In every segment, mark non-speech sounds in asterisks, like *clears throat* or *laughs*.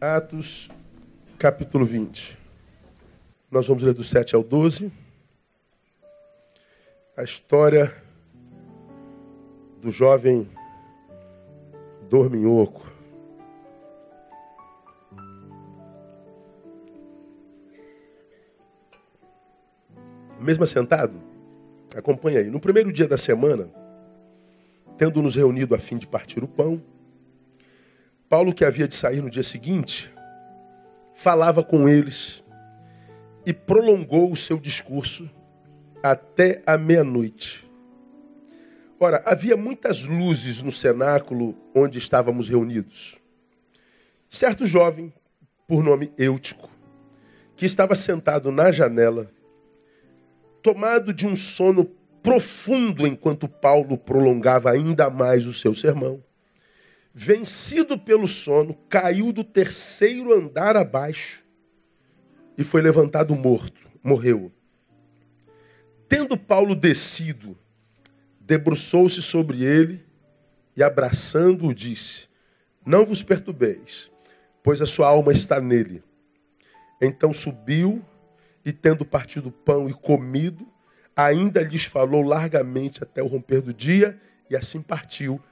Atos, capítulo 20. Nós vamos ler do 7 ao 12. A história do jovem dorminhoco. Mesmo assentado, acompanha aí. No primeiro dia da semana, tendo nos reunido a fim de partir o pão, Paulo, que havia de sair no dia seguinte, falava com eles e prolongou o seu discurso até a meia-noite. Ora, havia muitas luzes no cenáculo onde estávamos reunidos. Certo jovem, por nome Eutico, que estava sentado na janela, tomado de um sono profundo enquanto Paulo prolongava ainda mais o seu sermão, vencido pelo sono, caiu do terceiro andar abaixo e foi levantado morto, morreu. Tendo Paulo descido, debruçou-se sobre ele e, abraçando-o, disse: Não vos perturbeis, pois a sua alma está nele. Então subiu e, tendo partido o pão e comido, ainda lhes falou largamente até o romper do dia, e assim partiu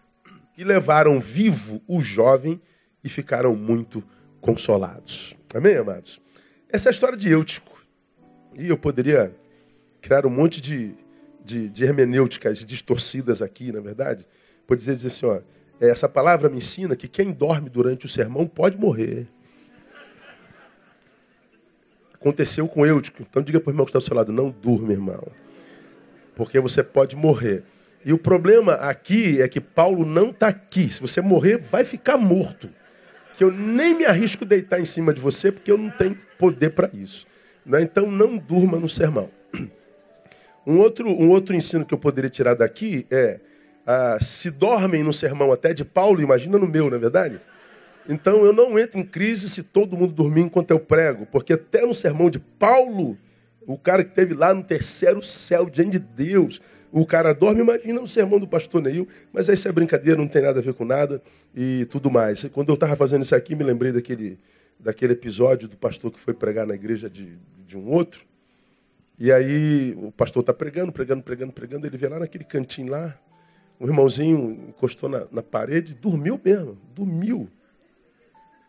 e levaram vivo o jovem e ficaram muito consolados. Amém, amados? Essa é a história de Eutico. E eu poderia criar um monte de, de, de hermenêuticas distorcidas aqui, na é verdade. Poderia dizer assim, ó, essa palavra me ensina que quem dorme durante o sermão pode morrer. Aconteceu com Eutico. Então diga para o irmão que está ao seu lado, não durma, irmão. Porque você pode morrer. E o problema aqui é que Paulo não está aqui. Se você morrer, vai ficar morto. Que eu nem me arrisco deitar em cima de você, porque eu não tenho poder para isso. Né? Então não durma no sermão. *clears throat* Um outro, um outro ensino que eu poderia tirar daqui é: ah, se dormem no sermão até de Paulo, imagina no meu, não é verdade? Então eu não entro em crise se todo mundo dormir enquanto eu prego, porque até no sermão de Paulo, o cara que esteve lá no terceiro céu diante de Deus, o cara dorme, imagina o sermão do pastor Neil, mas isso é brincadeira, não tem nada a ver com nada e tudo mais. Quando eu estava fazendo isso aqui, me lembrei daquele, daquele episódio do pastor que foi pregar na igreja de, de um outro. E aí o pastor está pregando, pregando, pregando, pregando, ele vê lá naquele cantinho lá, um irmãozinho encostou na, na parede, dormiu mesmo, dormiu.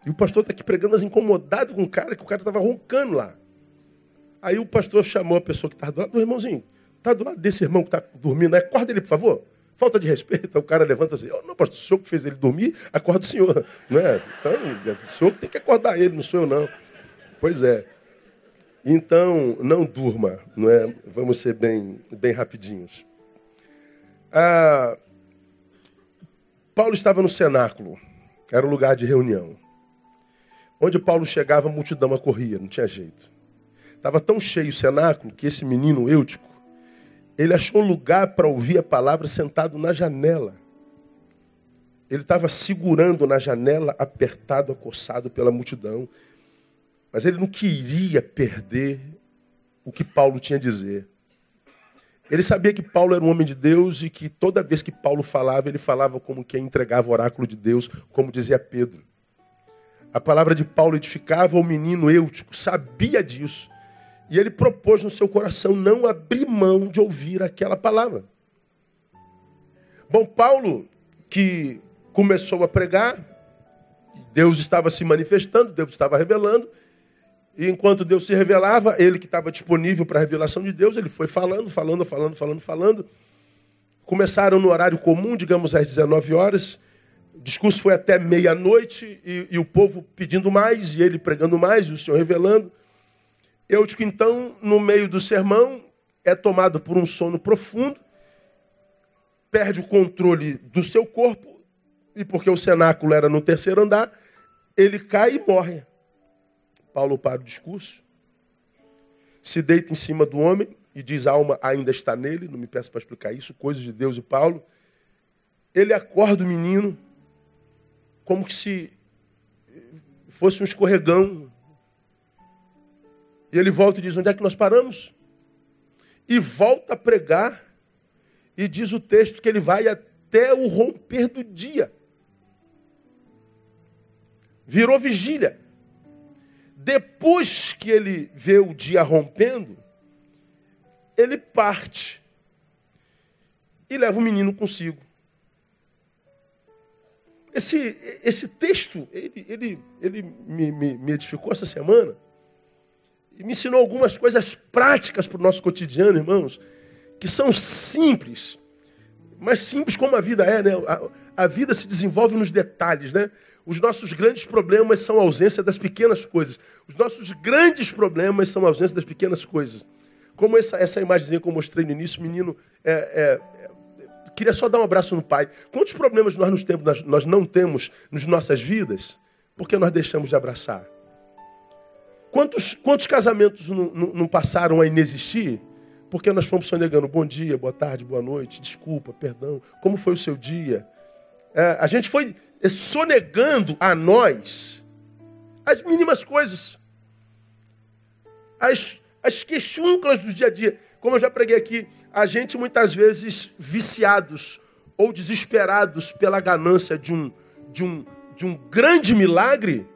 E o pastor está aqui pregando, mas incomodado com o cara, que o cara estava roncando lá. Aí o pastor chamou a pessoa que estava do lado, do irmãozinho, Está do lado desse irmão que está dormindo, acorda ele, por favor. Falta de respeito. O cara levanta assim, oh, não, pastor, o senhor que fez ele dormir, acorda o senhor. *laughs* Não é? Então, o senhor que tem que acordar ele, não sou eu não. Pois é. Então, não durma, não é? Vamos ser bem, bem rapidinhos. Ah, Paulo estava no cenáculo, era o lugar de reunião. Onde Paulo chegava, a multidão acorria, não tinha jeito. Estava tão cheio o cenáculo que esse menino Eutico, ele achou lugar para ouvir a palavra sentado na janela. Ele estava segurando na janela, apertado, acossado pela multidão. Mas ele não queria perder o que Paulo tinha a dizer. Ele sabia que Paulo era um homem de Deus e que toda vez que Paulo falava, ele falava como quem entregava o oráculo de Deus, como dizia Pedro. A palavra de Paulo edificava o menino Eutico, sabia disso. E ele propôs no seu coração não abrir mão de ouvir aquela palavra. Bom, Paulo, que começou a pregar, Deus estava se manifestando, Deus estava revelando, e enquanto Deus se revelava, ele que estava disponível para a revelação de Deus, ele foi falando, falando, falando, falando, falando. Começaram no horário comum, digamos às 19 horas. O discurso foi até meia-noite e, e, o povo pedindo mais, e ele pregando mais, e o Senhor revelando. Eutico, então, no meio do sermão, é tomado por um sono profundo, perde o controle do seu corpo, e porque o cenáculo era no terceiro andar, ele cai e morre. Paulo para o discurso, se deita em cima do homem e diz: a alma ainda está nele. Não me peço para explicar isso, coisas de Deus e Paulo. Ele acorda o menino como que se fosse um escorregão, e ele volta e diz: Onde é que nós paramos? E volta a pregar, e diz o texto que ele vai até o romper do dia. Virou vigília. depois que ele vê o dia rompendo, ele parte e leva o menino consigo. Esse, esse texto, ele, ele, ele me, me, me edificou essa semana e me ensinou algumas coisas práticas para o nosso cotidiano, irmãos, que são simples, mas simples como a vida é, né? A, a vida se desenvolve nos detalhes, né? Os nossos grandes problemas são a ausência das pequenas coisas. Os nossos grandes problemas são a ausência das pequenas coisas. Como essa, essa imagenzinha que eu mostrei no início, menino é, é, é, queria só dar um abraço no pai. Quantos problemas nós, nos temos, nós, nós não temos nas nossas vidas porque nós deixamos de abraçar? Quantos, quantos casamentos não, não, não passaram a inexistir porque nós fomos sonegando bom dia, boa tarde, boa noite, desculpa, perdão, como foi o seu dia? É, a gente foi sonegando a nós as mínimas coisas, as, as queixunclas do dia a dia. Como eu já preguei aqui, a gente muitas vezes viciados ou desesperados pela ganância de um, de um, de um grande milagre,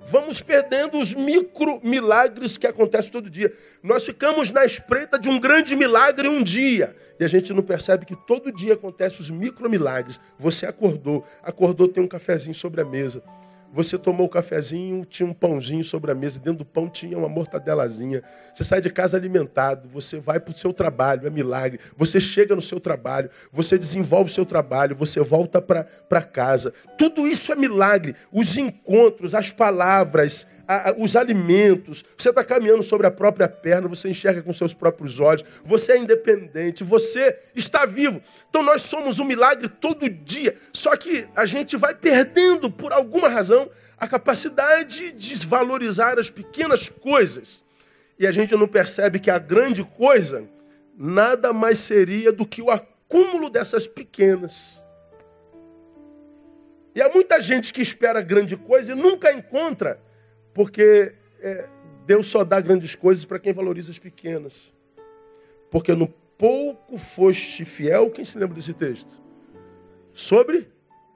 vamos perdendo os micro milagres que acontecem todo dia. Nós ficamos na espreita de um grande milagre um dia. E a gente não percebe que todo dia acontecem os micro milagres. Você acordou, acordou, tem um cafezinho sobre a mesa. Você tomou o cafezinho, tinha um pãozinho sobre a mesa, dentro do pão tinha uma mortadelazinha. Você sai de casa alimentado, você vai para o seu trabalho, é milagre. Você chega no seu trabalho, você desenvolve o seu trabalho, você volta para casa. Tudo isso é milagre. Os encontros, as palavras, a, a, os alimentos, você está caminhando sobre a própria perna, você enxerga com seus próprios olhos, você é independente, você está vivo. Então nós somos um milagre todo dia. Só que a gente vai perdendo, por alguma razão, a capacidade de desvalorizar as pequenas coisas. E a gente não percebe que a grande coisa nada mais seria do que o acúmulo dessas pequenas. E há muita gente que espera grande coisa e nunca encontra porque é, Deus só dá grandes coisas para quem valoriza as pequenas. Porque no pouco foste fiel, quem se lembra desse texto? Sobre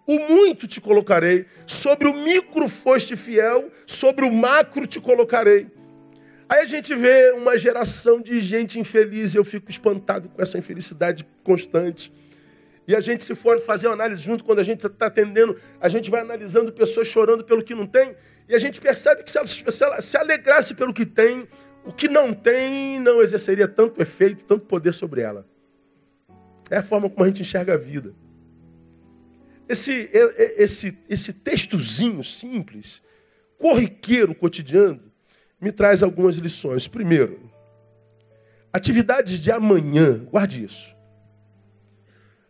o muito te colocarei, sobre o micro foste fiel, sobre o macro te colocarei. Aí a gente vê uma geração de gente infeliz eu fico espantado com essa infelicidade constante. E a gente, se for fazer uma análise junto, quando a gente está atendendo, a gente vai analisando pessoas chorando pelo que não tem. E a gente percebe que se ela, se alegrasse pelo que tem, o que não tem não exerceria tanto efeito, tanto poder sobre ela. É a forma como a gente enxerga a vida. Esse, esse, esse textozinho simples, corriqueiro, cotidiano, me traz algumas lições. Primeiro, atividades de amanhã, guarde isso.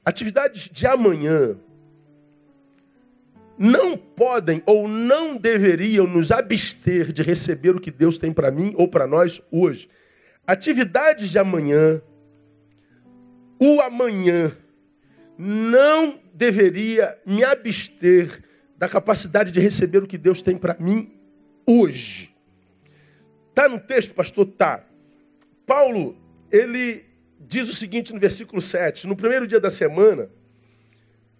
Atividades de amanhã não podem ou não deveriam nos abster de receber o que Deus tem para mim ou para nós hoje. Atividades de amanhã, o amanhã não deveria me abster da capacidade de receber o que Deus tem para mim hoje. Tá no texto, pastor? Tá. Paulo, ele diz o seguinte no versículo 7: No primeiro dia da semana,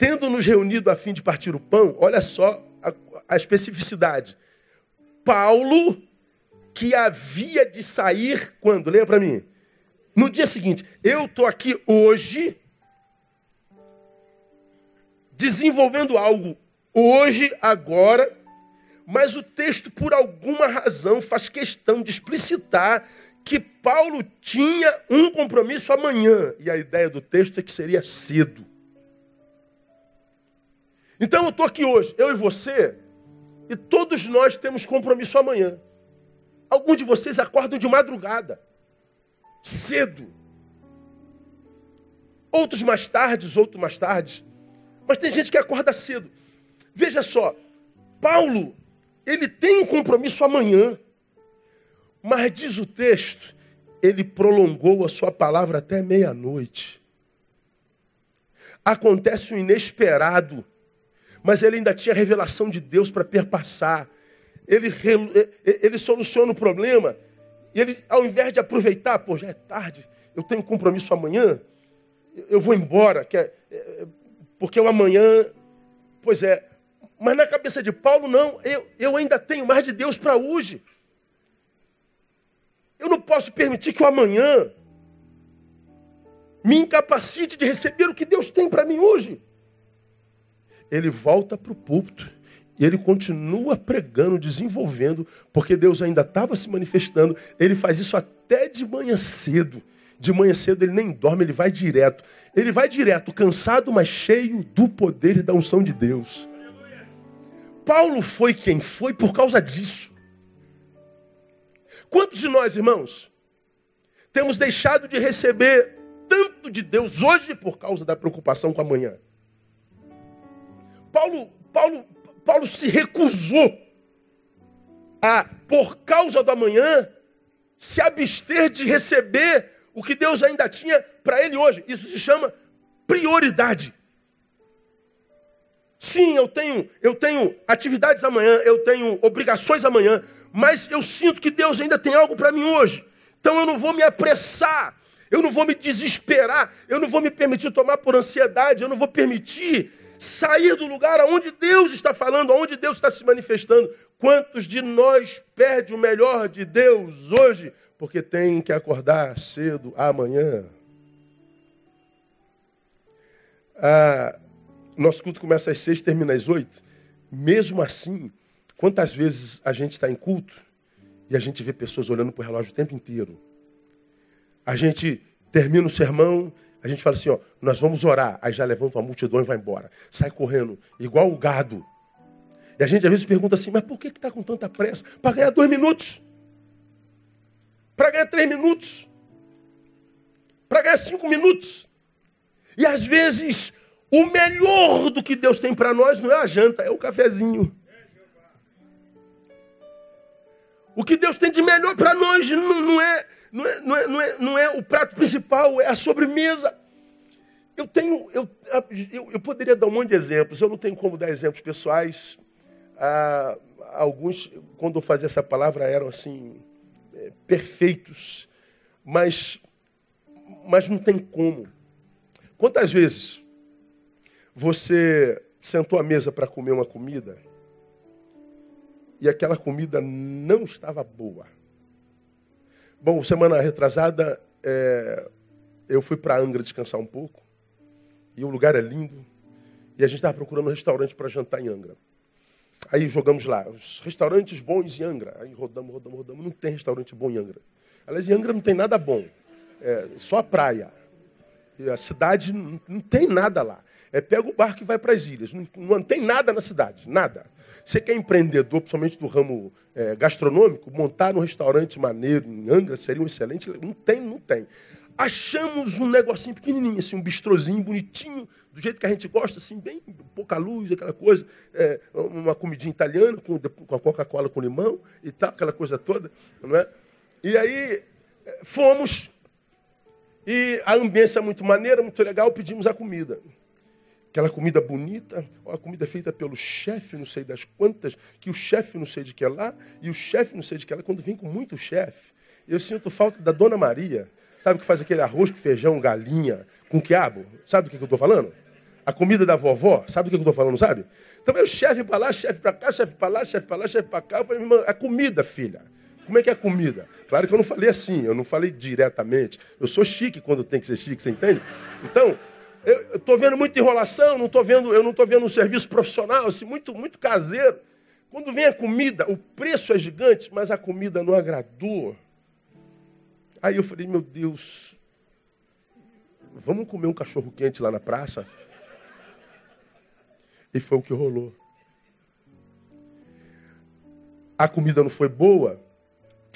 tendo nos reunido a fim de partir o pão, olha só a, a especificidade. Paulo, que havia de sair quando? Leia para mim. No dia seguinte, eu estou aqui hoje, desenvolvendo algo hoje, agora, mas o texto, por alguma razão, faz questão de explicitar que Paulo tinha um compromisso amanhã. E a ideia do texto é que seria cedo. Então eu estou aqui hoje, eu e você, e todos nós temos compromisso amanhã. Alguns de vocês acordam de madrugada, cedo. Outros mais tarde, outros mais tarde. Mas tem gente que acorda cedo. Veja só, Paulo, ele tem um compromisso amanhã. Mas diz o texto, ele prolongou a sua palavra até meia-noite. Acontece o inesperado mas ele ainda tinha revelação de Deus para perpassar. Ele, ele soluciona o problema, e ele, ao invés de aproveitar, pô, já é tarde, eu tenho compromisso amanhã, eu vou embora, que é, é, porque o amanhã, pois é. Mas na cabeça de Paulo, não, eu, eu ainda tenho mais de Deus para hoje. Eu não posso permitir que o amanhã me incapacite de receber o que Deus tem para mim hoje. Ele volta para o púlpito e ele continua pregando, desenvolvendo, porque Deus ainda estava se manifestando. Ele faz isso até de manhã cedo. De manhã cedo ele nem dorme, ele vai direto. Ele vai direto, cansado, mas cheio do poder e da unção de Deus. Paulo foi quem foi por causa disso. Quantos de nós, irmãos, temos deixado de receber tanto de Deus hoje por causa da preocupação com amanhã? Paulo, Paulo, Paulo se recusou a, por causa do amanhã, se abster de receber o que Deus ainda tinha para ele hoje. Isso se chama prioridade. Sim, eu tenho, eu tenho atividades amanhã, eu tenho obrigações amanhã, mas eu sinto que Deus ainda tem algo para mim hoje. Então eu não vou me apressar, eu não vou me desesperar, eu não vou me permitir tomar por ansiedade, eu não vou permitir sair do lugar aonde Deus está falando, aonde Deus está se manifestando. Quantos de nós perde o melhor de Deus hoje porque tem que acordar cedo amanhã? Ah, nosso culto começa às seis, termina às oito. Mesmo assim, quantas vezes a gente está em culto e a gente vê pessoas olhando para o relógio o tempo inteiro? A gente termina o sermão, a gente fala assim, ó, nós vamos orar. Aí já levanta uma multidão e vai embora. Sai correndo, igual o gado. E a gente às vezes pergunta assim, mas por que está com tanta pressa? Para ganhar dois minutos. Para ganhar três minutos. Para ganhar cinco minutos. E às vezes o melhor do que Deus tem para nós não é a janta, é o cafezinho. O que Deus tem de melhor para nós não, não, é, não, é, não, é, não, é, não é o prato principal, é a sobremesa. Eu tenho, eu, eu, eu, poderia dar um monte de exemplos, eu não tenho como dar exemplos pessoais. Ah, alguns, quando eu fazia essa palavra, eram assim, é, perfeitos, mas, mas não tem como. Quantas vezes você sentou à mesa para comer uma comida e aquela comida não estava boa. Bom, semana retrasada é, eu fui para Angra descansar um pouco e o lugar é lindo e a gente estava procurando um restaurante para jantar em Angra. Aí jogamos lá, os restaurantes bons em Angra. Aí rodamos, rodamos, rodamos. Não tem restaurante bom em Angra. Aliás, em Angra não tem nada bom. É, só a praia. E a cidade não, tem nada lá. É pega o barco e vai para as ilhas. Não, não, tem nada na cidade, nada. Você que é empreendedor, principalmente do ramo é, gastronômico, montar um restaurante maneiro em Angra seria um excelente. Não tem, não tem. Achamos um negocinho pequenininho, assim, um bistrozinho bonitinho, do jeito que a gente gosta, assim, bem pouca luz, aquela coisa, é, uma comidinha italiana com, com a Coca-Cola com limão e tal, aquela coisa toda, não é? E aí é, fomos e a ambiência é muito maneira, muito legal, pedimos a comida. Aquela comida bonita, a comida feita pelo chefe, não sei das quantas, que o chefe não sei de que é lá, e o chefe não sei de que é lá, quando vem com muito chefe. Eu sinto falta da Dona Maria, sabe que faz aquele arroz com feijão, galinha, com quiabo? Sabe do que, que eu estou falando? A comida da vovó, sabe do que eu estou falando, sabe? Então, o chefe para lá, chefe para cá, chefe para lá, chefe para lá, chefe para cá. Eu falei, a comida, filha. Como é que é a comida? Claro que eu não falei assim, eu não falei diretamente. Eu sou chique quando tem que ser chique, você entende? Então, eu estou vendo muita enrolação, não tô vendo, eu não estou vendo um serviço profissional, assim, muito, muito caseiro. Quando vem a comida, o preço é gigante, mas a comida não agradou. Aí eu falei, meu Deus, vamos comer um cachorro quente lá na praça? E foi o que rolou. A comida não foi boa,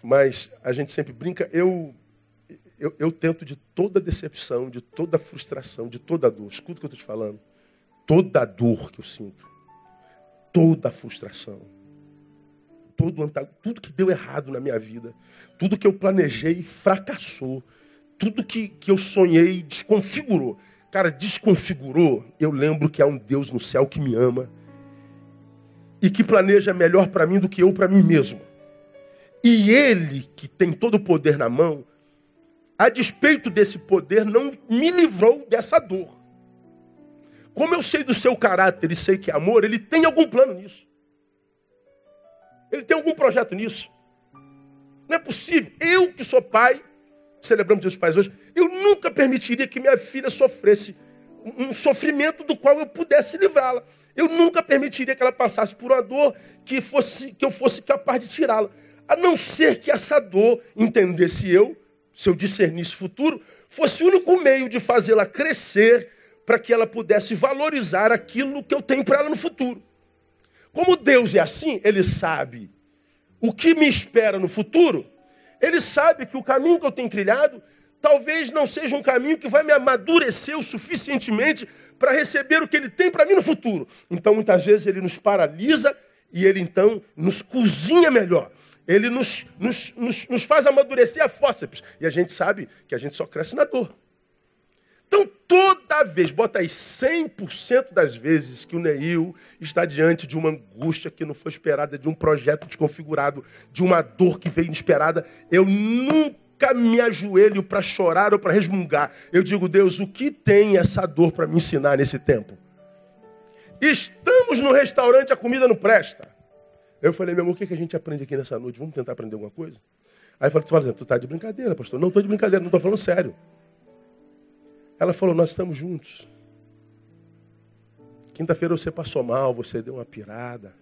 mas a gente sempre brinca. Eu eu, eu tento de toda decepção, de toda frustração, de toda dor. Escuta o que eu estou te falando. Toda dor que eu sinto. Toda frustração. Todo, tudo que deu errado na minha vida. Tudo que eu planejei fracassou. Tudo que, que eu sonhei desconfigurou. Cara, desconfigurou. Eu lembro que há um Deus no céu que me ama e que planeja melhor para mim do que eu para mim mesmo. E Ele, que tem todo o poder na mão, a despeito desse poder, não me livrou dessa dor. Como eu sei do seu caráter e sei que é amor, ele tem algum plano nisso. Ele tem algum projeto nisso. Não é possível. Eu que sou pai, celebramos dos Pais hoje, eu nunca permitiria que minha filha sofresse um sofrimento do qual eu pudesse livrá-la. Eu nunca permitiria que ela passasse por uma dor que, fosse, que eu fosse capaz de tirá-la. A não ser que essa dor, entendesse eu, se eu discernisse futuro, fosse o único meio de fazê-la crescer para que ela pudesse valorizar aquilo que eu tenho para ela no futuro. Como Deus é assim, Ele sabe o que me espera no futuro, Ele sabe que o caminho que eu tenho trilhado talvez não seja um caminho que vai me amadurecer o suficientemente para receber o que Ele tem para mim no futuro. Então, muitas vezes, Ele nos paralisa e Ele então nos cozinha melhor. Ele nos, nos, nos, nos faz amadurecer a fósseis. E a gente sabe que a gente só cresce na dor. Então, toda vez, bota aí 100% das vezes que o Neil está diante de uma angústia que não foi esperada, de um projeto desconfigurado, de uma dor que veio inesperada, eu nunca me ajoelho para chorar ou para resmungar. Eu digo, Deus, o que tem essa dor para me ensinar nesse tempo? Estamos no restaurante, a comida não presta. Eu falei, meu amor, o que, a gente aprende aqui nessa noite? Vamos tentar aprender alguma coisa? Aí eu falei, tu fala assim, tu tá de brincadeira, pastor. Não estou de brincadeira, não estou falando sério. Ela falou, nós estamos juntos. Quinta-feira você passou mal, você deu uma pirada.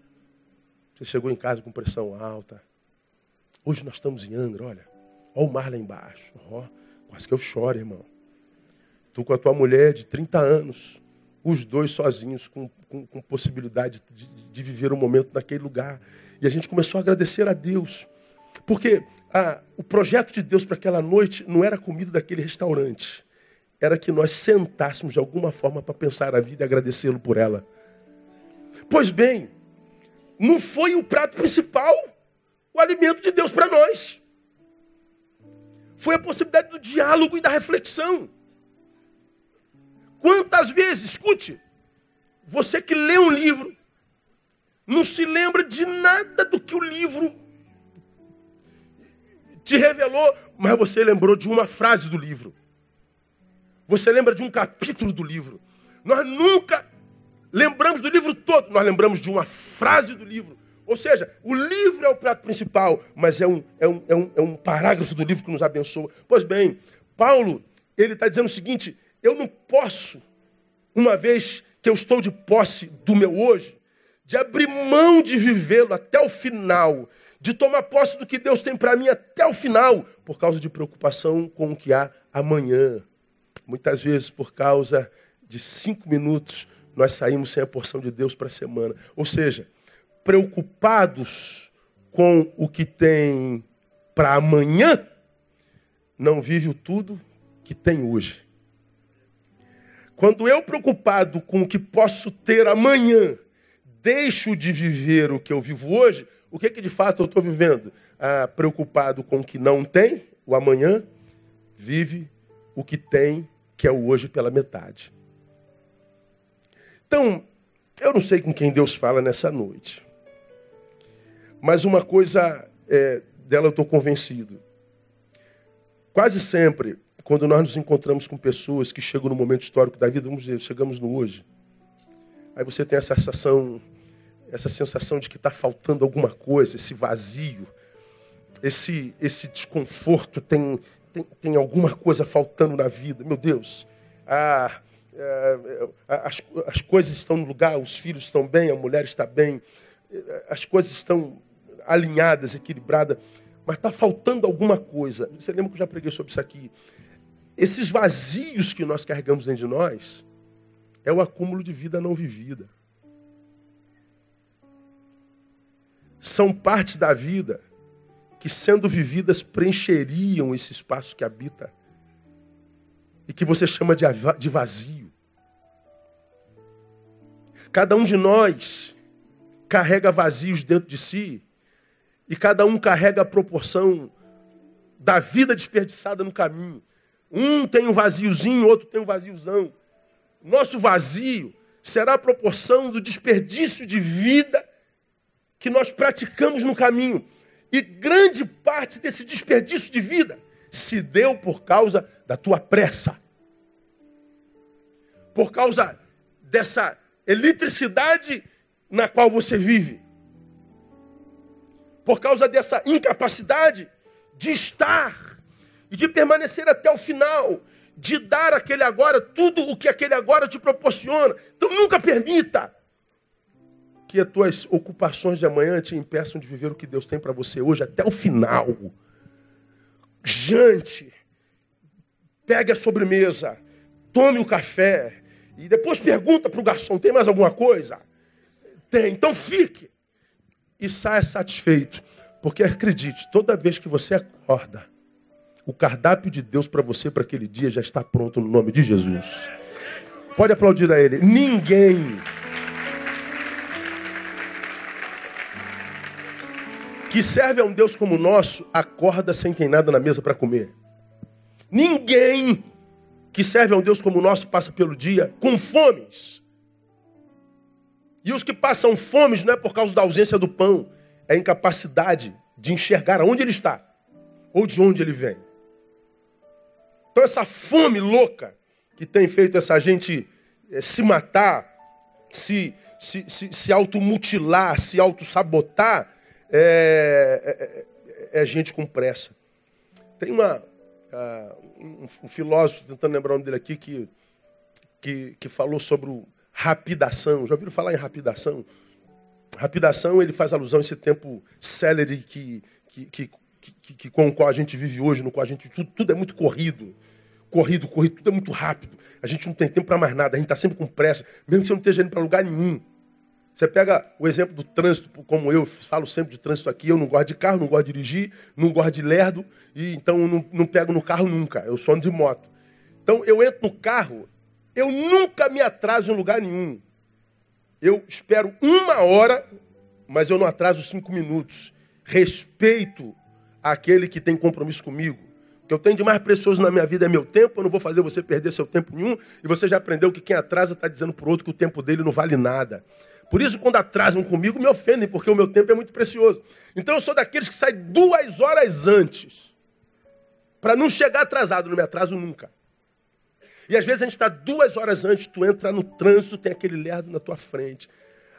Você chegou em casa com pressão alta. Hoje nós estamos em Angra, olha. Olha o mar lá embaixo. Oh, quase que eu choro, irmão. Tu com a tua mulher de 30 anos, os dois sozinhos, com, com, com possibilidade de, de, viver um momento naquele lugar. E a gente começou a agradecer a Deus. Porque o projeto de Deus para aquela noite não era a comida daquele restaurante. Era que nós sentássemos de alguma forma para pensar a vida e agradecê-lo por ela. Pois bem, não foi o prato principal o alimento de Deus para nós. Foi a possibilidade do diálogo e da reflexão. Quantas vezes, escute, você que lê um livro, não se lembra de nada do que o livro te revelou, mas você lembrou de uma frase do livro. Você lembra de um capítulo do livro. Nós nunca lembramos do livro todo, nós lembramos de uma frase do livro. Ou seja, o livro é o prato principal, mas é um, é um, é um, é um parágrafo do livro que nos abençoa. Pois bem, Paulo, ele está dizendo o seguinte: eu não posso, uma vez que eu estou de posse do meu hoje, de abrir mão de vivê-lo até o final, de tomar posse do que Deus tem para mim até o final, por causa de preocupação com o que há amanhã. Muitas vezes, por causa de cinco minutos, nós saímos sem a porção de Deus para a semana. Ou seja, preocupados com o que tem para amanhã, não vive o tudo que tem hoje. Quando eu, preocupado com o que posso ter amanhã, deixo de viver o que eu vivo hoje, o que, que de fato eu estou vivendo? Ah, preocupado com o que não tem, o amanhã, vive o que tem, que é o hoje pela metade. Então, eu não sei com quem Deus fala nessa noite. Mas uma coisa é, dela eu estou convencido. Quase sempre quando nós nos encontramos com pessoas que chegam no momento histórico da vida, vamos dizer, chegamos no hoje. Aí você tem essa sensação, essa sensação de que está faltando alguma coisa, esse vazio, esse, esse desconforto, tem, tem, tem alguma coisa faltando na vida. Meu Deus, ah, as, as coisas estão no lugar, os filhos estão bem, a mulher está bem, as coisas estão alinhadas, equilibradas, mas está faltando alguma coisa. Você lembra que eu já preguei sobre isso aqui? Esses vazios que nós carregamos dentro de nós é o acúmulo de vida não vivida. São partes da vida que, sendo vividas, preencheriam esse espaço que habita e que você chama de vazio. Cada um de nós carrega vazios dentro de si e cada um carrega a proporção da vida desperdiçada no caminho. Um tem um vaziozinho, outro tem um vaziozão. Nosso vazio será a proporção do desperdício de vida que nós praticamos no caminho. E grande parte desse desperdício de vida se deu por causa da tua pressa. Por causa dessa eletricidade na qual você vive. Por causa dessa incapacidade de estar e de permanecer até o final, de dar aquele agora tudo o que aquele agora te proporciona. Então nunca permita que as tuas ocupações de amanhã te impeçam de viver o que Deus tem para você hoje até o final. Jante, pegue a sobremesa, tome o café e depois pergunta para o garçom: tem mais alguma coisa? Tem, então fique e saia satisfeito, porque acredite, toda vez que você acorda, o cardápio de Deus para você para aquele dia já está pronto no nome de Jesus. Pode aplaudir a Ele. Ninguém que serve a um Deus como o nosso, acorda sem ter nada na mesa para comer. Ninguém que serve a um Deus como o nosso passa pelo dia com fomes. E os que passam fomes não é por causa da ausência do pão, é a incapacidade de enxergar aonde ele está ou de onde ele vem. Então essa fome louca que tem feito essa gente eh, se matar, se, se, se, se automutilar, se autossabotar, é, é, é gente com pressa. Tem uma, uh, um, um, filósofo, tentando lembrar o nome dele aqui, que, que, que falou sobre o rapidação. Já ouviram falar em rapidação? Rapidação, ele faz alusão a esse tempo célere que, que, que, que, que, com o qual a gente vive hoje, no qual a gente. Tudo, tudo é muito corrido. Corrido, corrido, tudo é muito rápido. A gente não tem tempo para mais nada, a gente está sempre com pressa, mesmo que você não esteja indo para lugar nenhum. Você pega o exemplo do trânsito, como eu falo sempre de trânsito aqui, eu não gosto de carro, não gosto de dirigir, não gosto de lerdo, e então não, não pego no carro nunca, eu sou de moto. Então eu entro no carro, eu nunca me atraso em lugar nenhum. Eu espero uma hora, mas eu não atraso cinco minutos. Respeito aquele que tem compromisso comigo. O que eu tenho de mais precioso na minha vida é meu tempo, eu não vou fazer você perder seu tempo nenhum, e você já aprendeu que quem atrasa está dizendo para o outro que o tempo dele não vale nada. Por isso, quando atrasam comigo, me ofendem, porque o meu tempo é muito precioso. Então, eu sou daqueles que saem duas horas antes, para não chegar atrasado, não me atraso nunca. E às vezes a gente está duas horas antes, tu entra no trânsito, tem aquele lerdo na tua frente.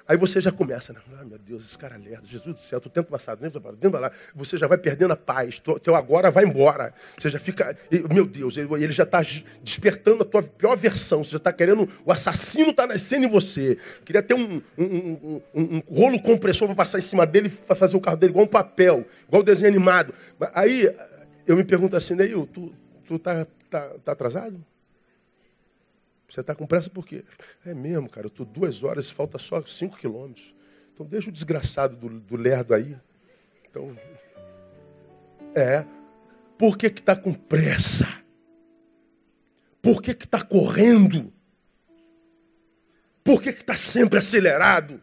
Aí você já começa, né? Ah, meu Deus, esse cara é lerdo, Jesus do céu, tu tenta passar dentro, dentro lá, você já vai perdendo a paz, teu agora vai embora. Você já fica, meu Deus, ele já está despertando a tua pior versão, você já está querendo, o assassino está nascendo em você. Queria ter um, um, um, um rolo compressor para passar em cima dele e fazer o carro dele igual um papel, igual um desenho animado. Aí eu me pergunto assim, Neil, tu, tu tá, tá, tá atrasado? Você está com pressa por quê? É mesmo, cara, eu estou duas horas, falta só cinco quilômetros. Então deixa o desgraçado do, do lerdo aí. Então, é. Por que está com pressa? Por que está correndo? Por que está sempre acelerado?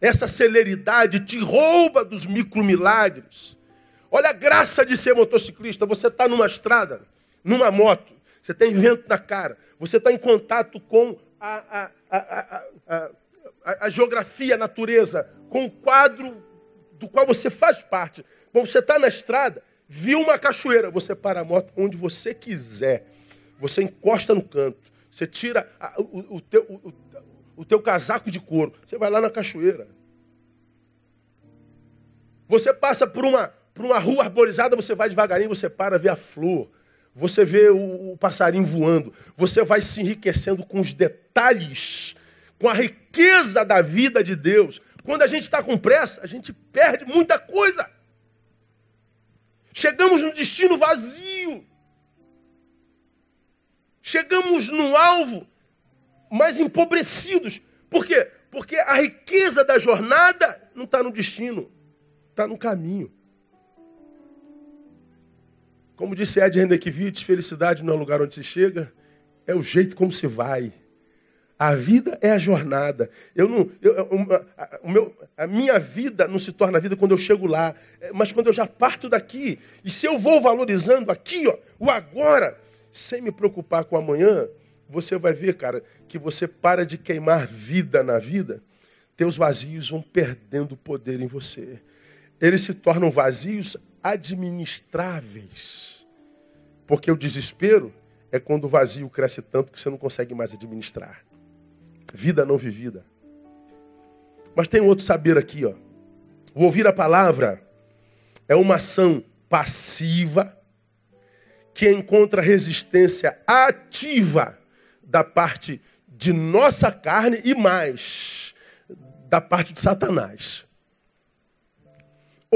Essa celeridade te rouba dos micromilagres. Olha a graça de ser motociclista. Você está numa estrada, numa moto. Você tem vento na cara. Você está em contato com a, a, a, a, geografia, a natureza, com o quadro do qual você faz parte. Bom, você está na estrada, viu uma cachoeira, você para a moto onde você quiser. Você encosta no canto. Você tira o, o, teu, o, o teu casaco de couro. Você vai lá na cachoeira. Você passa por uma, por uma rua arborizada, você vai devagarinho, você para, vê a flor você vê o, passarinho voando, você vai se enriquecendo com os detalhes, com a riqueza da vida de Deus. Quando a gente está com pressa, a gente perde muita coisa. Chegamos no destino vazio. Chegamos no alvo, mas empobrecidos. Por quê? Porque a riqueza da jornada não está no destino, está no caminho. Como disse Ed Rendekiewicz, felicidade não é o lugar onde se chega, é o jeito como se vai. A vida é a jornada. Eu não, eu, a, o meu, a minha vida não se torna vida quando eu chego lá, é, mas quando eu já parto daqui. E se eu vou valorizando aqui, ó, o agora, sem me preocupar com amanhã, você vai ver, cara, que você para de queimar vida na vida, teus vazios vão perdendo poder em você. Eles se tornam vazios administráveis. Porque o desespero é quando o vazio cresce tanto que você não consegue mais administrar. Vida não vivida. Mas tem um outro saber aqui, ó. O ouvir a palavra é uma ação passiva que encontra resistência ativa da parte de nossa carne e mais da parte de Satanás.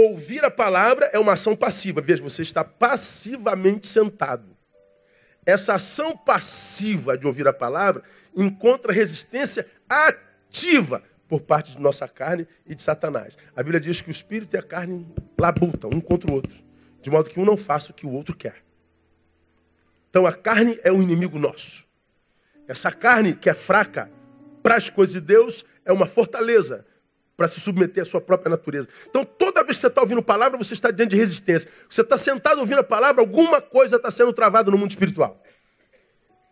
Ouvir a palavra é uma ação passiva. Veja, você está passivamente sentado. Essa ação passiva de ouvir a palavra encontra resistência ativa por parte de nossa carne e de Satanás. A Bíblia diz que o espírito e a carne labutam um contra o outro, de modo que um não faça o que o outro quer. Então a carne é um inimigo nosso. Essa carne que é fraca para as coisas de Deus é uma fortaleza para se submeter à sua própria natureza. Então toda vez que você está ouvindo palavra, você está diante de resistência. Você está sentado ouvindo a palavra, alguma coisa está sendo travada no mundo espiritual.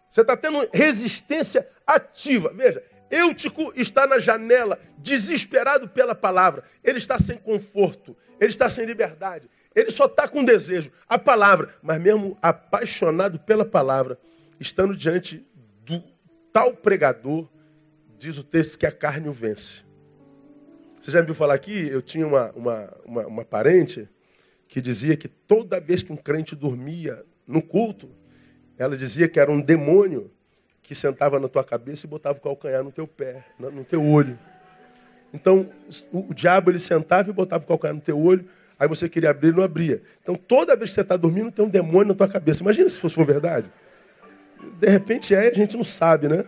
Você está tendo resistência ativa. Veja, Eutico está na janela, desesperado pela palavra. Ele está sem conforto, ele está sem liberdade, ele só está com desejo, a palavra, mas mesmo apaixonado pela palavra, estando diante do tal pregador, diz o texto que a carne o vence. Você já me viu falar aqui? Eu tinha uma, uma, uma, uma parente que dizia que toda vez que um crente dormia no culto, ela dizia que era um demônio que sentava na tua cabeça e botava o calcanhar no teu pé, no teu olho. Então, o, diabo ele sentava e botava o calcanhar no teu olho, Aí você queria abrir e não abria. Então toda vez que você está dormindo, tem um demônio na tua cabeça. Imagina se fosse verdade. De repente é, a gente não sabe, né?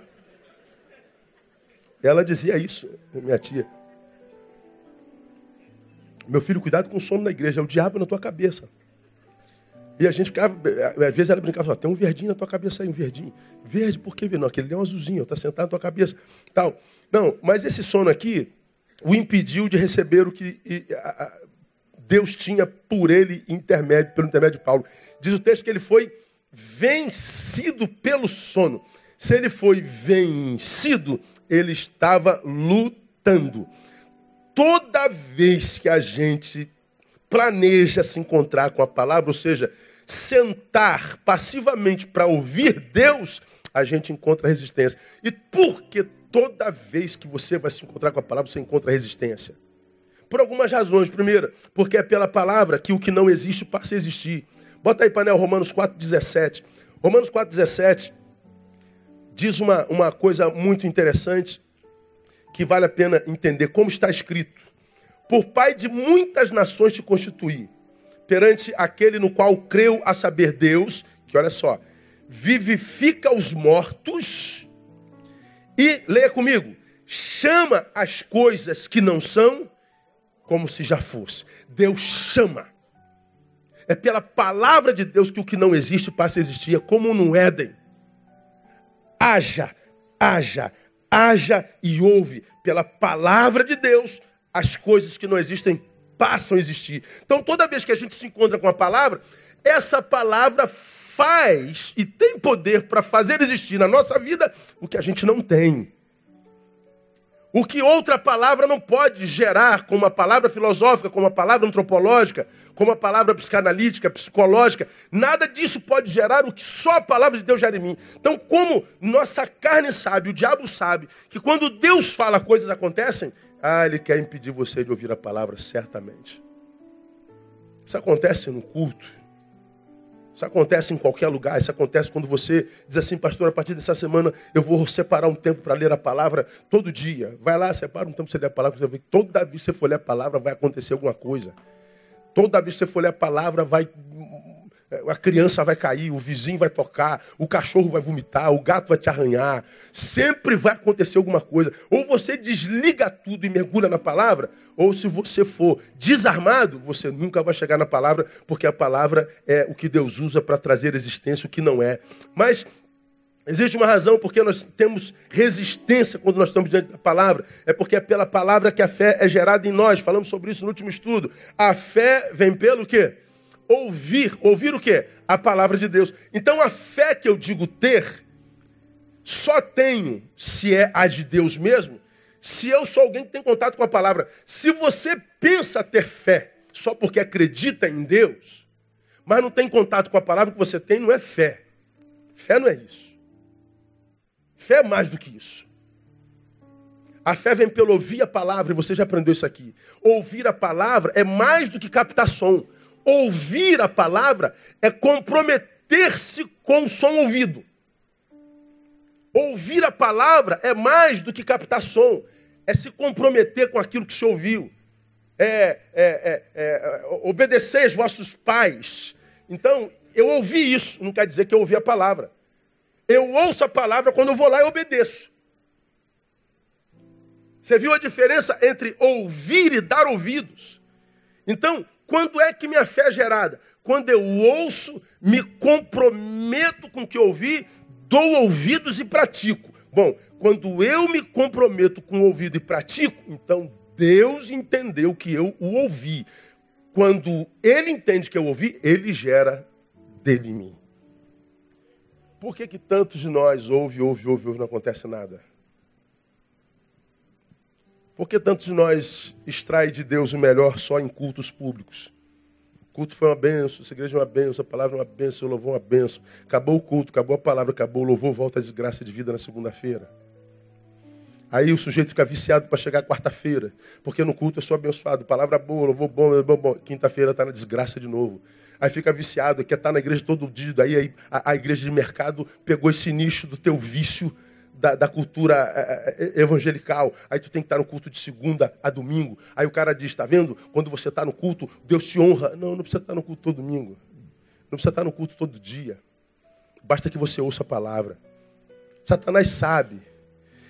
Ela dizia isso, minha tia. Meu filho, cuidado com o sono na igreja, é o diabo na tua cabeça. E a gente ficava, às vezes ela brincava, tem um verdinho na tua cabeça aí, um verdinho. Verde, por que, não? Aquele é um azulzinho, está sentado na tua cabeça. Tal. Não, mas esse sono aqui o impediu de receber o que Deus tinha por ele intermédio, pelo intermédio de Paulo. Diz o texto que ele foi vencido pelo sono. Se ele foi vencido, ele estava lutando. Toda vez que a gente planeja se encontrar com a palavra, ou seja, sentar passivamente para ouvir Deus, a gente encontra resistência. E por que toda vez que você vai se encontrar com a palavra, você encontra resistência? Por algumas razões. Primeira, porque é pela palavra que o que não existe passa a existir. Bota aí, painel, Romanos 4,17. Romanos 4,17 diz uma, uma coisa muito interessante que vale a pena entender. Como está escrito: Por pai de muitas nações te constituí, perante aquele no qual creu a saber Deus, que olha só, vivifica os mortos e, leia comigo, chama as coisas que não são como se já fosse. Deus chama. É pela palavra de Deus que o que não existe passa a existir. É como no Éden. Haja, haja, haja e ouve. Pela palavra de Deus, as coisas que não existem passam a existir. Então, toda vez que a gente se encontra com a palavra, essa palavra faz e tem poder para fazer existir na nossa vida o que a gente não tem. O que outra palavra não pode gerar, como uma palavra filosófica, como uma palavra antropológica, como uma palavra psicanalítica, psicológica, nada disso pode gerar o que só a palavra de Deus gera em mim. Então, como nossa carne sabe, o diabo sabe, que quando Deus fala, coisas acontecem, ah, ele quer impedir você de ouvir a palavra, certamente. Isso acontece no culto. Isso acontece em qualquer lugar. Isso acontece quando você diz assim, pastor, a partir dessa semana eu vou separar um tempo para ler a palavra todo dia. Vai lá, separa um tempo para você ler a palavra. Você ver que toda vez que você for ler a palavra vai acontecer alguma coisa. Toda vez que você for ler a palavra vai a criança vai cair, o vizinho vai tocar, o cachorro vai vomitar, o gato vai te arranhar. Sempre vai acontecer alguma coisa. Ou você desliga tudo e mergulha na palavra, ou se você for desarmado, você nunca vai chegar na palavra, porque a palavra é o que Deus usa para trazer existência, o que não é. Mas Existe uma razão porque nós temos resistência quando nós estamos diante da palavra. É porque é pela palavra que a fé é gerada em nós. Falamos sobre isso no último estudo. A fé vem pelo quê? Ouvir. Ouvir o quê? A palavra de Deus. Então a fé que eu digo ter, só tenho se é a de Deus mesmo, se eu sou alguém que tem contato com a palavra. Se você pensa ter fé só porque acredita em Deus, mas não tem contato com a palavra que você tem, não é fé. Fé não é isso. Fé é mais do que isso. A fé vem pelo ouvir a palavra, e você já aprendeu isso aqui. Ouvir a palavra é mais do que captar som. Ouvir a palavra é comprometer-se com o som ouvido. Ouvir a palavra é mais do que captar som, é se comprometer com aquilo que se ouviu, é, é, é, é obedecer aos vossos pais. Então, eu ouvi isso, não quer dizer que eu ouvi a palavra. Eu ouço a palavra quando eu vou lá e obedeço. Você viu a diferença entre ouvir e dar ouvidos? Então, quando é que minha fé é gerada? Quando eu ouço, me comprometo com o que ouvi, dou ouvidos e pratico. Bom, quando eu me comprometo com o ouvido e pratico, então Deus entendeu que eu o ouvi. Quando ele entende que eu ouvi, ele gera dele em mim. Por que, que tantos de nós ouve, ouve, ouve, ouve, não acontece nada? Por que tantos de nós extrai de Deus o melhor só em cultos públicos? O culto foi uma benção, essa igreja é uma benção, a palavra é uma benção, o louvor é uma benção. Acabou o culto, acabou a palavra, acabou o louvor, volta a desgraça de vida na segunda-feira. Aí o sujeito fica viciado para chegar quarta-feira, porque no culto eu sou abençoado, palavra boa, louvor bom, bom, bom. quinta-feira está na desgraça de novo. Aí fica viciado, quer estar tá na igreja todo dia, aí a, a igreja de mercado pegou esse nicho do teu vício, da, da, cultura é, é, é, evangelical. Aí tu tem que estar no culto de segunda a domingo. Aí o cara diz, está vendo? Quando você está no culto, Deus te honra. Não, não precisa estar no culto todo domingo. Não precisa estar no culto todo dia. Basta que você ouça a palavra. Satanás sabe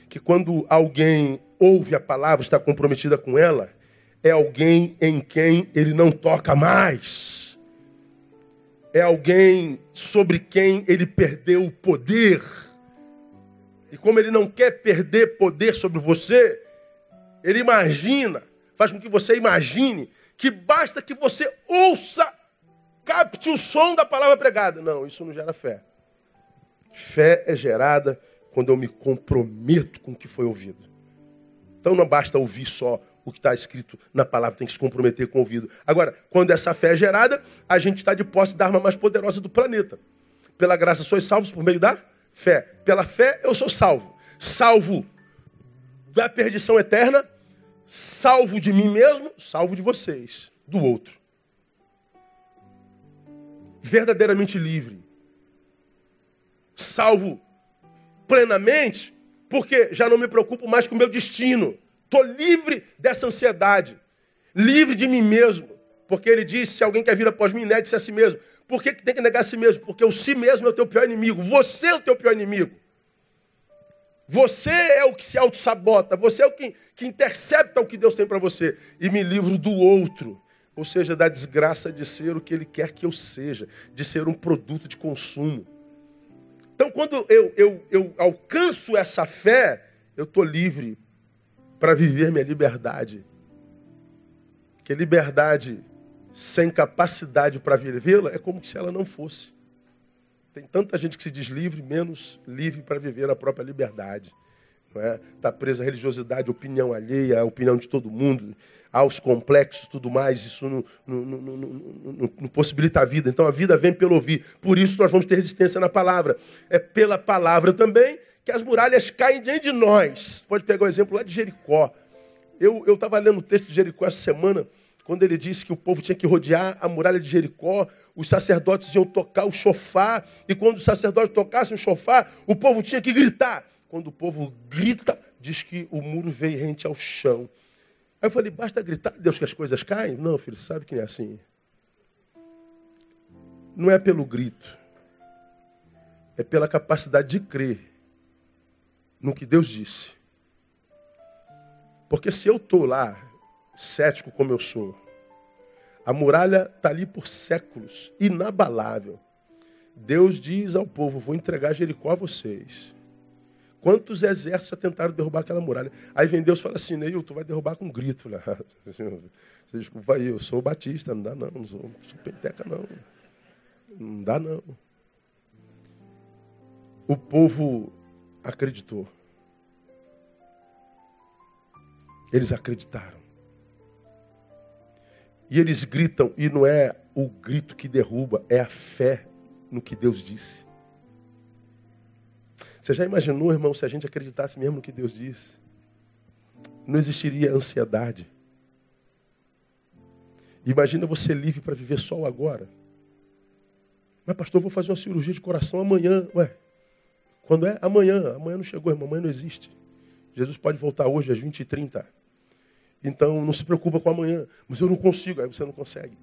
que quando alguém ouve a palavra, está comprometida com ela, é alguém em quem ele não toca mais. É alguém sobre quem ele perdeu o poder e como ele não quer perder poder sobre você, ele imagina, faz com que você imagine que basta que você ouça, capte o som da palavra pregada. Não, isso não gera fé. Fé é gerada quando eu me comprometo com o que foi ouvido. Então não basta ouvir só o que está escrito na palavra, tem que se comprometer com o ouvido. Agora, quando essa fé é gerada, a gente está de posse da arma mais poderosa do planeta. Pela graça sois salvos por meio da Fé. Pela fé eu sou salvo. Salvo da perdição eterna, salvo de mim mesmo, salvo de vocês, do outro. Verdadeiramente livre. Salvo plenamente, porque já não me preocupo mais com o meu destino. Estou livre dessa ansiedade. Livre de mim mesmo. Porque ele disse: se alguém quer vir após mim, negue-se a si mesmo. Por que, que tem que negar a si mesmo? Porque o si mesmo é o teu pior inimigo. Você é o teu pior inimigo. Você é o que se auto-sabota. Você é o que, que intercepta o que Deus tem para você. E me livro do outro. Ou seja, da desgraça de ser o que Ele quer que eu seja. De ser um produto de consumo. Então, quando eu, eu, eu alcanço essa fé, eu estou livre para viver minha liberdade. Que liberdade sem capacidade para vivê-la, é como se ela não fosse. Tem tanta gente que se diz livre, menos livre para viver a própria liberdade. Está é? Tá presa à religiosidade, opinião alheia, a opinião de todo mundo, aos complexos tudo mais. Isso não, não, não, não, possibilita a vida. Então a vida vem pelo ouvir. Por isso nós vamos ter resistência na palavra. É pela palavra também que as muralhas caem diante de nós. Pode pegar o exemplo lá de Jericó. Eu estava lendo o texto de Jericó essa semana quando ele disse que o povo tinha que rodear a muralha de Jericó, os sacerdotes iam tocar o chofar, e quando os sacerdotes tocassem o chofar, o povo tinha que gritar. Quando o povo grita, diz que o muro veio rente ao chão. Aí eu falei, basta gritar, Deus, que as coisas caem? Não, filho, sabe que não é assim. Não é pelo grito, é pela capacidade de crer no que Deus disse. Porque se eu estou lá cético como eu sou. A muralha está ali por séculos, inabalável. Deus diz ao povo: Vou entregar Jericó a vocês. Quantos exércitos tentaram derrubar aquela muralha? Aí vem Deus e fala assim: Neil, tu vai derrubar com um grito. Ah, *laughs* desculpa aí, eu sou batista, não dá não, não sou, sou penteca não. Não dá não. O povo acreditou. Eles acreditaram. E eles gritam, e não é o grito que derruba, é a fé no que Deus disse. Você já imaginou, irmão, se a gente acreditasse mesmo no que Deus disse? Não existiria ansiedade. Imagina você livre para viver só o agora. Mas, pastor, eu vou fazer uma cirurgia de coração amanhã. Ué, quando é? Amanhã. Amanhã não chegou, irmão. Amanhã não existe. Jesus pode voltar hoje às 20h30. Então, não se preocupa com amanhã. Mas eu não consigo. Aí você não consegue.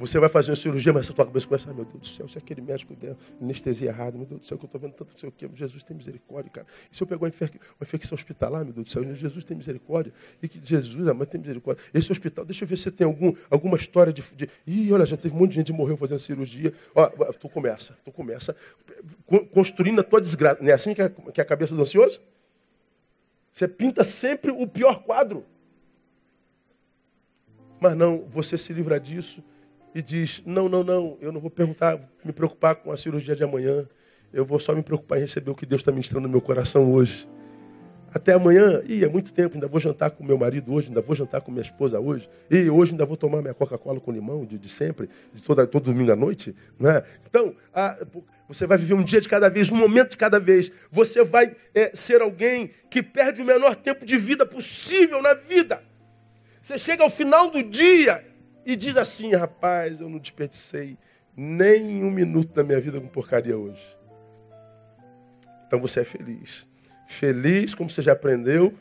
Você vai fazer uma cirurgia, mas a tua cabeça começa, ah, meu Deus do céu, se aquele médico der anestesia errada, meu Deus do céu, que eu estou vendo tanto não sei o quê, Jesus tem misericórdia, cara. E se eu pegar uma, infecção hospitalar, meu Deus do céu, Jesus tem misericórdia. E que Jesus, a mãe tem misericórdia. Esse hospital, deixa eu ver se tem algum, alguma história de, de. Ih, olha, já teve um monte de gente que morreu fazendo cirurgia. Ó, tu começa, tu começa construindo a tua desgraça. Não é assim que é, que é a cabeça do ansioso? Você pinta sempre o pior quadro. Mas não, você se livra disso e diz: Não, não, não, eu não vou perguntar, me preocupar com a cirurgia de amanhã. Eu vou só me preocupar em receber o que Deus está ministrando no meu coração hoje. Até amanhã, e é muito tempo, ainda vou jantar com meu marido hoje, ainda vou jantar com minha esposa hoje, e hoje ainda vou tomar minha Coca-Cola com limão de, de, sempre, de toda, todo domingo à noite. Não é? Então, a, você vai viver um dia de cada vez, um momento de cada vez. Você vai é, ser alguém que perde o menor tempo de vida possível na vida. Você chega ao final do dia e diz assim: rapaz, eu não desperdicei nem um minuto da minha vida com porcaria hoje. Então você é feliz. Feliz, como você já aprendeu,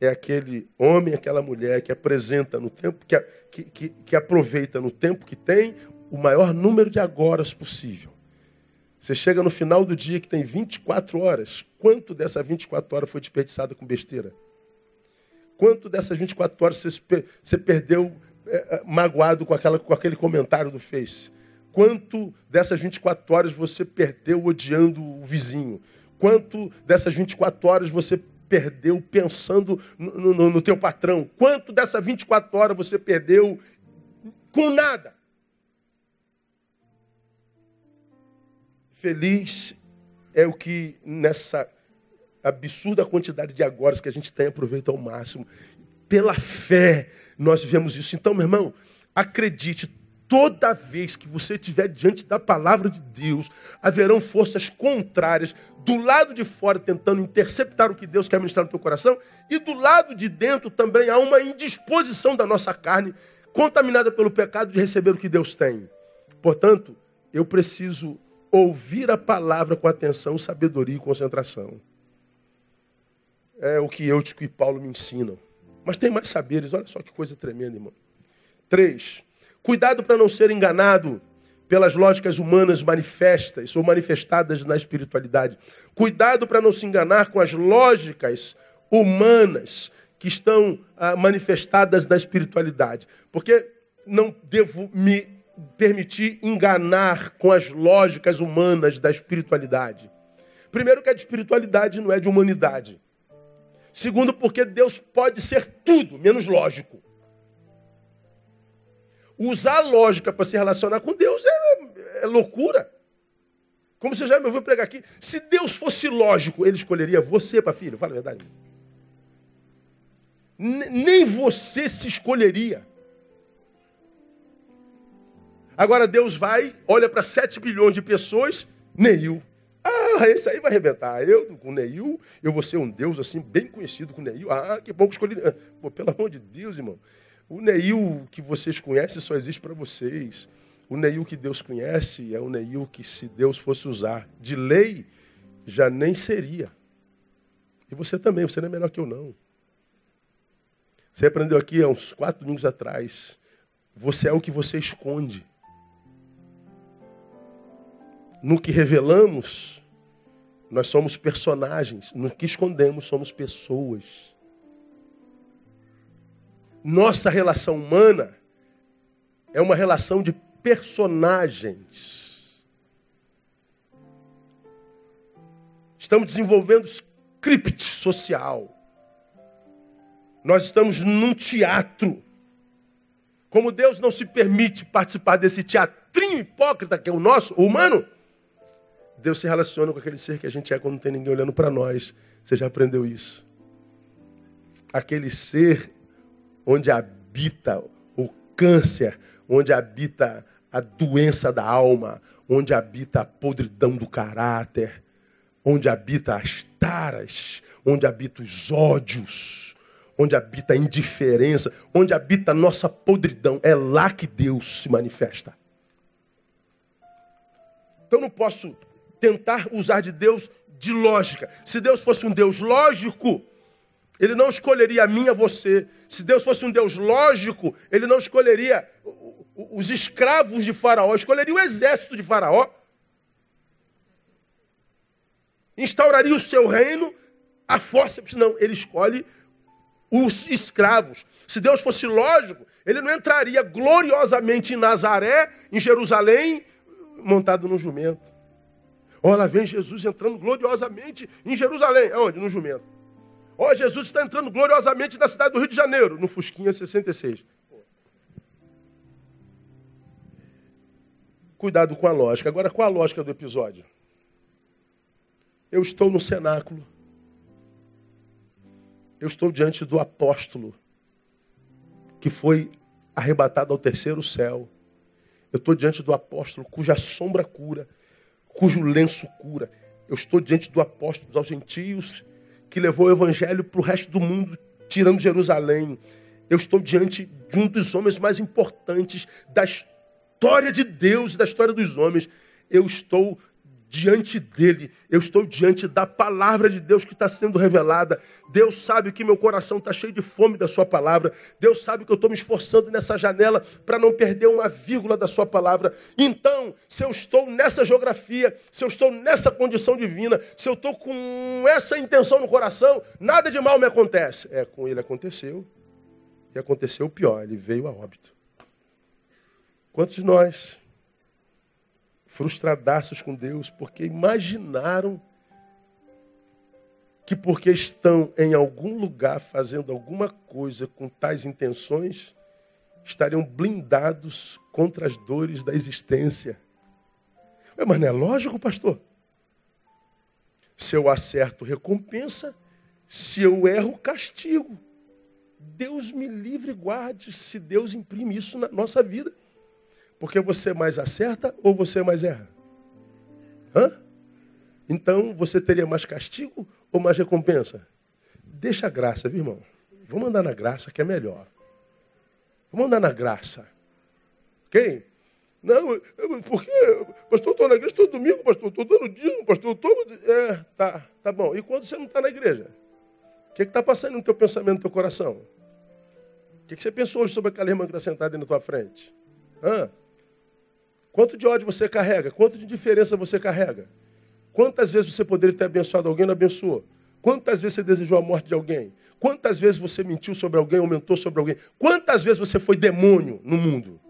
é aquele homem, aquela mulher que apresenta no tempo, que, que, que, que aproveita no tempo que tem o maior número de agoras possível. Você chega no final do dia que tem 24 horas. Quanto dessas 24 horas foi desperdiçada com besteira? Quanto dessas 24 horas você, perdeu é, é, magoado com, aquela, com aquele comentário do Face? Quanto dessas 24 horas você perdeu odiando o vizinho? Quanto dessas 24 horas você perdeu pensando no, no, no teu patrão? Quanto dessas 24 horas você perdeu com nada? Feliz é o que nessa absurda quantidade de agora que a gente tem aproveita ao máximo. Pela fé nós vivemos isso. Então, meu irmão, acredite, toda vez que você estiver diante da palavra de Deus, haverão forças contrárias do lado de fora tentando interceptar o que Deus quer ministrar no teu coração, e do lado de dentro também há uma indisposição da nossa carne, contaminada pelo pecado, de receber o que Deus tem. Portanto, eu preciso ouvir a palavra com atenção, sabedoria e concentração. É o que Eutico e Paulo me ensinam. Mas tem mais saberes, olha só que coisa tremenda, irmão. Três, cuidado para não ser enganado pelas lógicas humanas manifestas ou manifestadas na espiritualidade. Cuidado para não se enganar com as lógicas humanas que estão ah, manifestadas na espiritualidade. Porque não devo me permitir enganar com as lógicas humanas da espiritualidade. Primeiro, que a espiritualidade não é de humanidade. Segundo, porque Deus pode ser tudo, menos lógico. Usar lógica para se relacionar com Deus é, é loucura. Como você já me ouviu pregar aqui, se Deus fosse lógico, ele escolheria você para filho. Fala a verdade. nem você se escolheria. Agora Deus vai, olha para 7 bilhões de pessoas, Neil. Ah, esse aí vai arrebentar. Eu, com Neil, eu vou ser um Deus assim, bem conhecido com Neil. Ah, que bom que escolhi. Pô, pelo amor de Deus, irmão. O Neil que vocês conhecem só existe para vocês. O Neil que Deus conhece é o Neil que, se Deus fosse usar de lei, já nem seria. E você também, você não é melhor que eu, não. Você aprendeu aqui há uns quatro domingos atrás. Você é o que você esconde no que revelamos, nós somos personagens. No que escondemos, somos pessoas. Nossa relação humana é uma relação de personagens. Estamos desenvolvendo script social. Nós estamos num teatro. Como Deus não se permite participar desse teatrinho hipócrita que é o nosso, o humano, Deus se relaciona com aquele ser que a gente é quando não tem ninguém olhando para nós. Você já aprendeu isso? Aquele ser onde habita o câncer, onde habita a doença da alma, onde habita a podridão do caráter, onde habita as taras, onde habita os ódios, onde habita a indiferença, onde habita a nossa podridão. É lá que Deus se manifesta. Então não posso tentar usar de Deus de lógica. Se Deus fosse um Deus lógico, ele não escolheria a mim e a você. Se Deus fosse um Deus lógico, ele não escolheria os escravos de Faraó, escolheria o exército de Faraó. Instauraria o seu reino a força. Não, ele escolhe os escravos. Se Deus fosse lógico, ele não entraria gloriosamente em Nazaré, em Jerusalém, montado no jumento. Olha, vem Jesus entrando gloriosamente em Jerusalém. Aonde? No jumento. Olha, Jesus está entrando gloriosamente na cidade do Rio de Janeiro, no Fusquinha 66. Cuidado com a lógica. Agora, qual a lógica do episódio? Eu estou no cenáculo. Eu estou diante do apóstolo que foi arrebatado ao terceiro céu. Eu estou diante do apóstolo cuja sombra cura, cujo lenço cura. Eu estou diante do apóstolo aos gentios que levou o evangelho para o resto do mundo, tirando Jerusalém. Eu estou diante de um dos homens mais importantes da história de Deus e da história dos homens. Eu estou diante dele, eu estou diante da palavra de Deus que está sendo revelada. Deus sabe que meu coração está cheio de fome da sua palavra. Deus sabe que eu estou me esforçando nessa janela para não perder uma vírgula da sua palavra. Então, se eu estou nessa geografia, se eu estou nessa condição divina, se eu estou com essa intenção no coração, nada de mal me acontece. É, com ele aconteceu. E aconteceu o pior, ele veio a óbito. Quantos de nós frustradaços com Deus, porque imaginaram que porque estão em algum lugar fazendo alguma coisa com tais intenções, estariam blindados contra as dores da existência. Mas não é lógico, pastor? Se eu acerto, recompensa. Se eu erro, castigo. Deus me livre e guarde se Deus imprime isso na nossa vida. Porque você mais acerta ou você mais erra? Hã? Então você teria mais castigo ou mais recompensa? Deixa a graça, viu, irmão? Vamos andar na graça que é melhor. Vamos andar na graça. Ok? Não, porque, pastor, estou na igreja todo domingo, pastor, estou dando dízimo, pastor, estou... É, tá, tá bom. E quando você não está na igreja? O que está passando no teu pensamento, no teu coração? O que, que você pensou hoje sobre aquela irmã que está sentada aí na tua frente? Hã? Quanto de ódio você carrega? Quanto de diferença você carrega? Quantas vezes você poderia ter abençoado alguém e não abençoou? Quantas vezes você desejou a morte de alguém? Quantas vezes você mentiu sobre alguém, aumentou sobre alguém? Quantas vezes você foi demônio no mundo?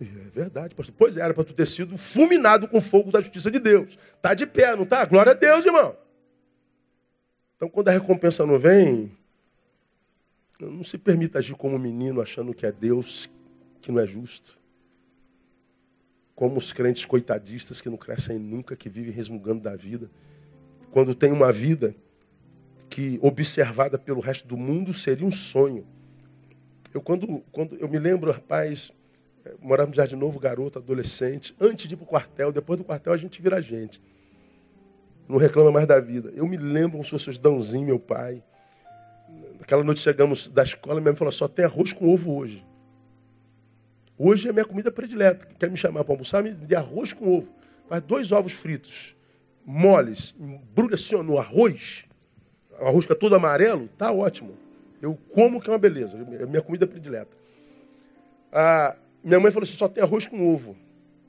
É verdade, pastor. Pois era para tu ter sido fulminado com fogo da justiça de Deus. Tá de pé, não tá? Glória a Deus, irmão. Então, quando a recompensa não vem, não se permita agir como um menino achando que é Deus que não é justo como os crentes coitadistas que não crescem nunca, que vivem resmungando da vida. Quando tem uma vida que, observada pelo resto do mundo, seria um sonho. Eu, quando, quando eu me lembro, rapaz, eh, morava no Jardim Novo, garoto, adolescente, antes de ir para o quartel, depois do quartel a gente vira gente. Não reclama mais da vida. Eu me lembro como se fosse o Dãozinho, meu pai. Naquela noite chegamos da escola, minha mãe falou, só tem arroz com ovo hoje. Hoje é minha comida predileta. Quer me chamar para almoçar? Me dê arroz com ovo. Faz dois ovos fritos, moles, embrulha assim no arroz. O arroz fica todo amarelo, tá ótimo. Eu como que é uma beleza. É minha comida predileta. Ah, minha mãe falou assim, só tem arroz com ovo.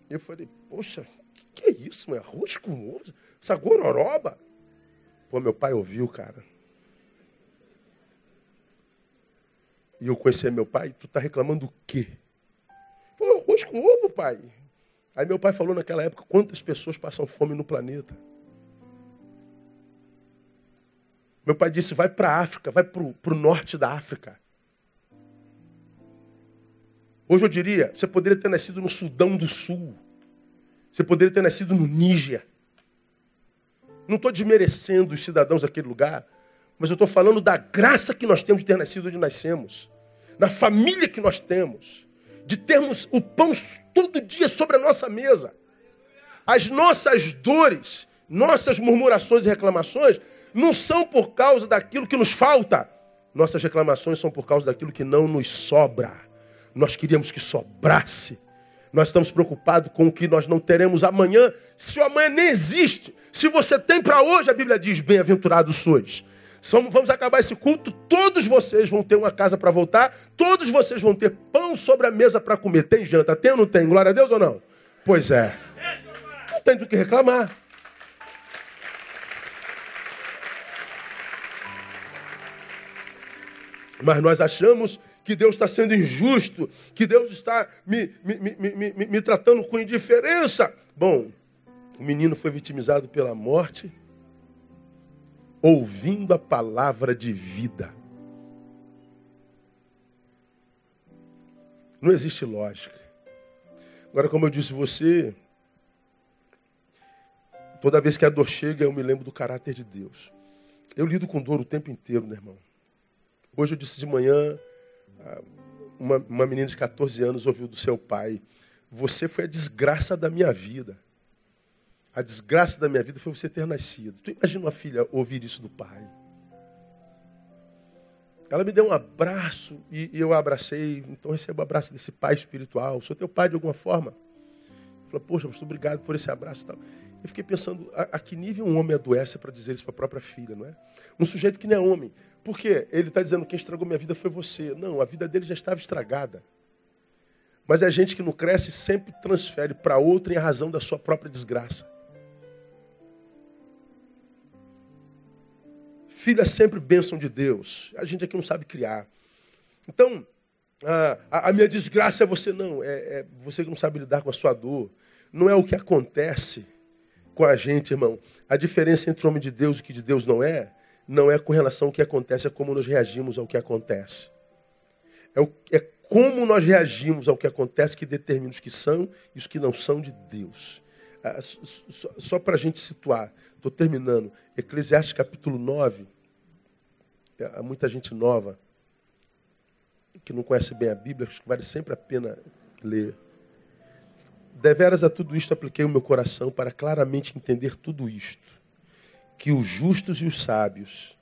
Eu falei, poxa, que, que é isso, mãe? Arroz com ovo? Essa gororoba? Pô, meu pai ouviu, cara. E eu conheci meu pai, tu tá reclamando do quê? Ovo, pai. Aí meu pai falou naquela época quantas pessoas passam fome no planeta. Meu pai disse: vai para a África, vai para o norte da África. Hoje eu diria: você poderia ter nascido no Sudão do Sul. Você poderia ter nascido no Níger. Não estou desmerecendo os cidadãos daquele lugar, mas eu estou falando da graça que nós temos de ter nascido onde nascemos, na família que nós temos de termos o pão todo dia sobre a nossa mesa. As nossas dores, nossas murmurações e reclamações não são por causa daquilo que nos falta, Nossas reclamações são por causa daquilo que não nos sobra. Nós queríamos que sobrasse. Nós estamos preocupados com o que nós não teremos amanhã, se o amanhã nem existe. Se você tem para hoje, a Bíblia diz: bem-aventurados sois. Vamos acabar esse culto, todos vocês vão ter uma casa para voltar, todos vocês vão ter pão sobre a mesa para comer. Tem janta? Tem ou não tem? Glória a Deus ou não? Pois é. Não tem do que reclamar. Mas nós achamos que Deus está sendo injusto, que Deus está me, me, me, me, tratando com indiferença. Bom, o menino foi vitimizado pela morte, ouvindo a palavra de vida. Não existe lógica. Agora, como eu disse, você, toda vez que a dor chega, eu me lembro do caráter de Deus. Eu lido com dor o tempo inteiro, meu irmão. Hoje eu disse de manhã, ah, uma, uma menina de 14 anos ouviu do seu pai: Você foi a desgraça da minha vida. A desgraça da minha vida foi você ter nascido. Tu imagina uma filha ouvir isso do pai? Ela me deu um abraço e, eu abracei. Então recebo o abraço desse pai espiritual. Sou teu pai de alguma forma. Falei, poxa, muito obrigado por esse abraço. Tal. Eu fiquei pensando, a, a que nível um homem adoece para dizer isso para a própria filha, não é? Um sujeito que não é homem. Por quê? Ele está dizendo, quem estragou minha vida foi você. Não, a vida dele já estava estragada. Mas é gente que não cresce sempre transfere para outra em razão da sua própria desgraça. Filho é sempre bênção de Deus. A gente aqui não sabe criar. Então, a, a minha desgraça é você não. É, é você que não sabe lidar com a sua dor. Não é o que acontece com a gente, irmão. A diferença entre o homem de Deus e o que de Deus não é, não é com relação ao que acontece, é como nós reagimos ao que acontece. É, o, é como nós reagimos ao que acontece que determina os que são e os que não são de Deus. Ah, só, só para a gente situar, estou terminando. Eclesiastes capítulo 9. Há muita gente nova que não conhece bem a Bíblia, acho que vale sempre a pena ler. Deveras a tudo isto apliquei o meu coração para claramente entender tudo isto. Que os justos e os sábios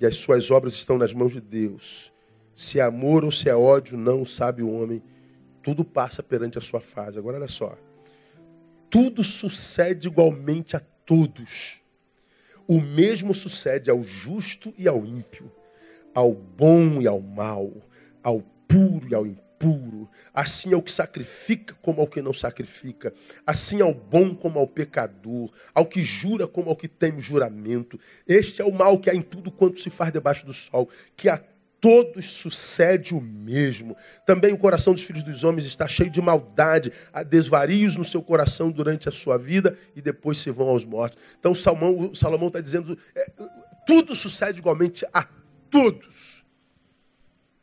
e as suas obras estão nas mãos de Deus. Se é amor ou se é ódio, não sabe o homem. Tudo passa perante a sua fase. Agora olha só. Tudo sucede igualmente a todos. O mesmo sucede ao justo e ao ímpio, ao bom e ao mal, ao puro e ao impuro puro, assim ao que sacrifica como ao que não sacrifica, assim ao bom como ao pecador, ao que jura como ao que tem juramento. Este é o mal que há em tudo quanto se faz debaixo do sol, que a todos sucede o mesmo. Também o coração dos filhos dos homens está cheio de maldade, há desvarios no seu coração durante a sua vida e depois se vão aos mortos. Então Salomão, Salomão está dizendo, é, tudo sucede igualmente a todos.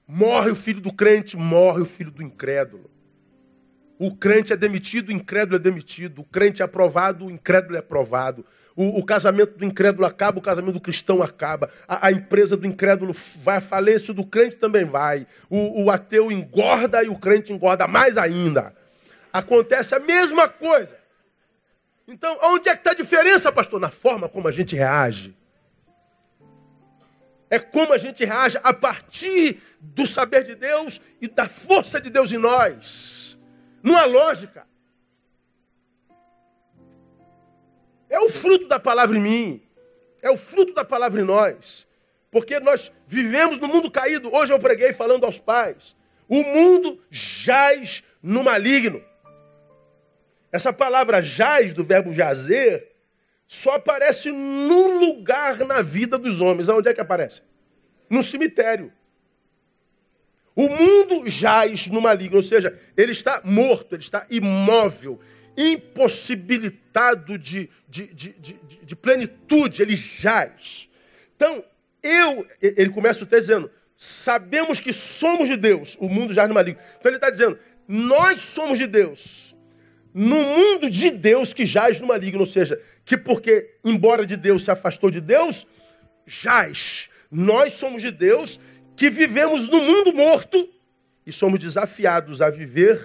Morre o filho do crente, morre o filho do incrédulo. O crente é demitido, o incrédulo é demitido. O crente é aprovado, o incrédulo é aprovado. O, o casamento do incrédulo acaba, o casamento do cristão acaba. A, a, empresa do incrédulo vai à falência, o do crente também vai. O, o ateu engorda e o crente engorda mais ainda. Acontece a mesma coisa. Então, onde é que está a diferença, pastor? Na forma como a gente reage. É como a gente reage a partir do saber de Deus e da força de Deus em nós. Não há lógica. É o fruto da palavra em mim. É o fruto da palavra em nós. Porque nós vivemos no mundo caído. Hoje eu preguei falando aos pais. O mundo jaz no maligno. Essa palavra jaz, do verbo jazer, só aparece num lugar na vida dos homens. Aonde é que aparece? No cemitério. O mundo jaz no maligno, ou seja, ele está morto, ele está imóvel, impossibilitado de, de, de, de, de plenitude, ele jaz. Então, eu, ele começa o texto dizendo, sabemos que somos de Deus, o mundo jaz no maligno. Então ele está dizendo, nós somos de Deus no mundo de Deus que jaz no maligno, ou seja, que porque, embora de Deus se afastou de Deus, jaz. Nós somos de Deus que vivemos no mundo morto e somos desafiados a viver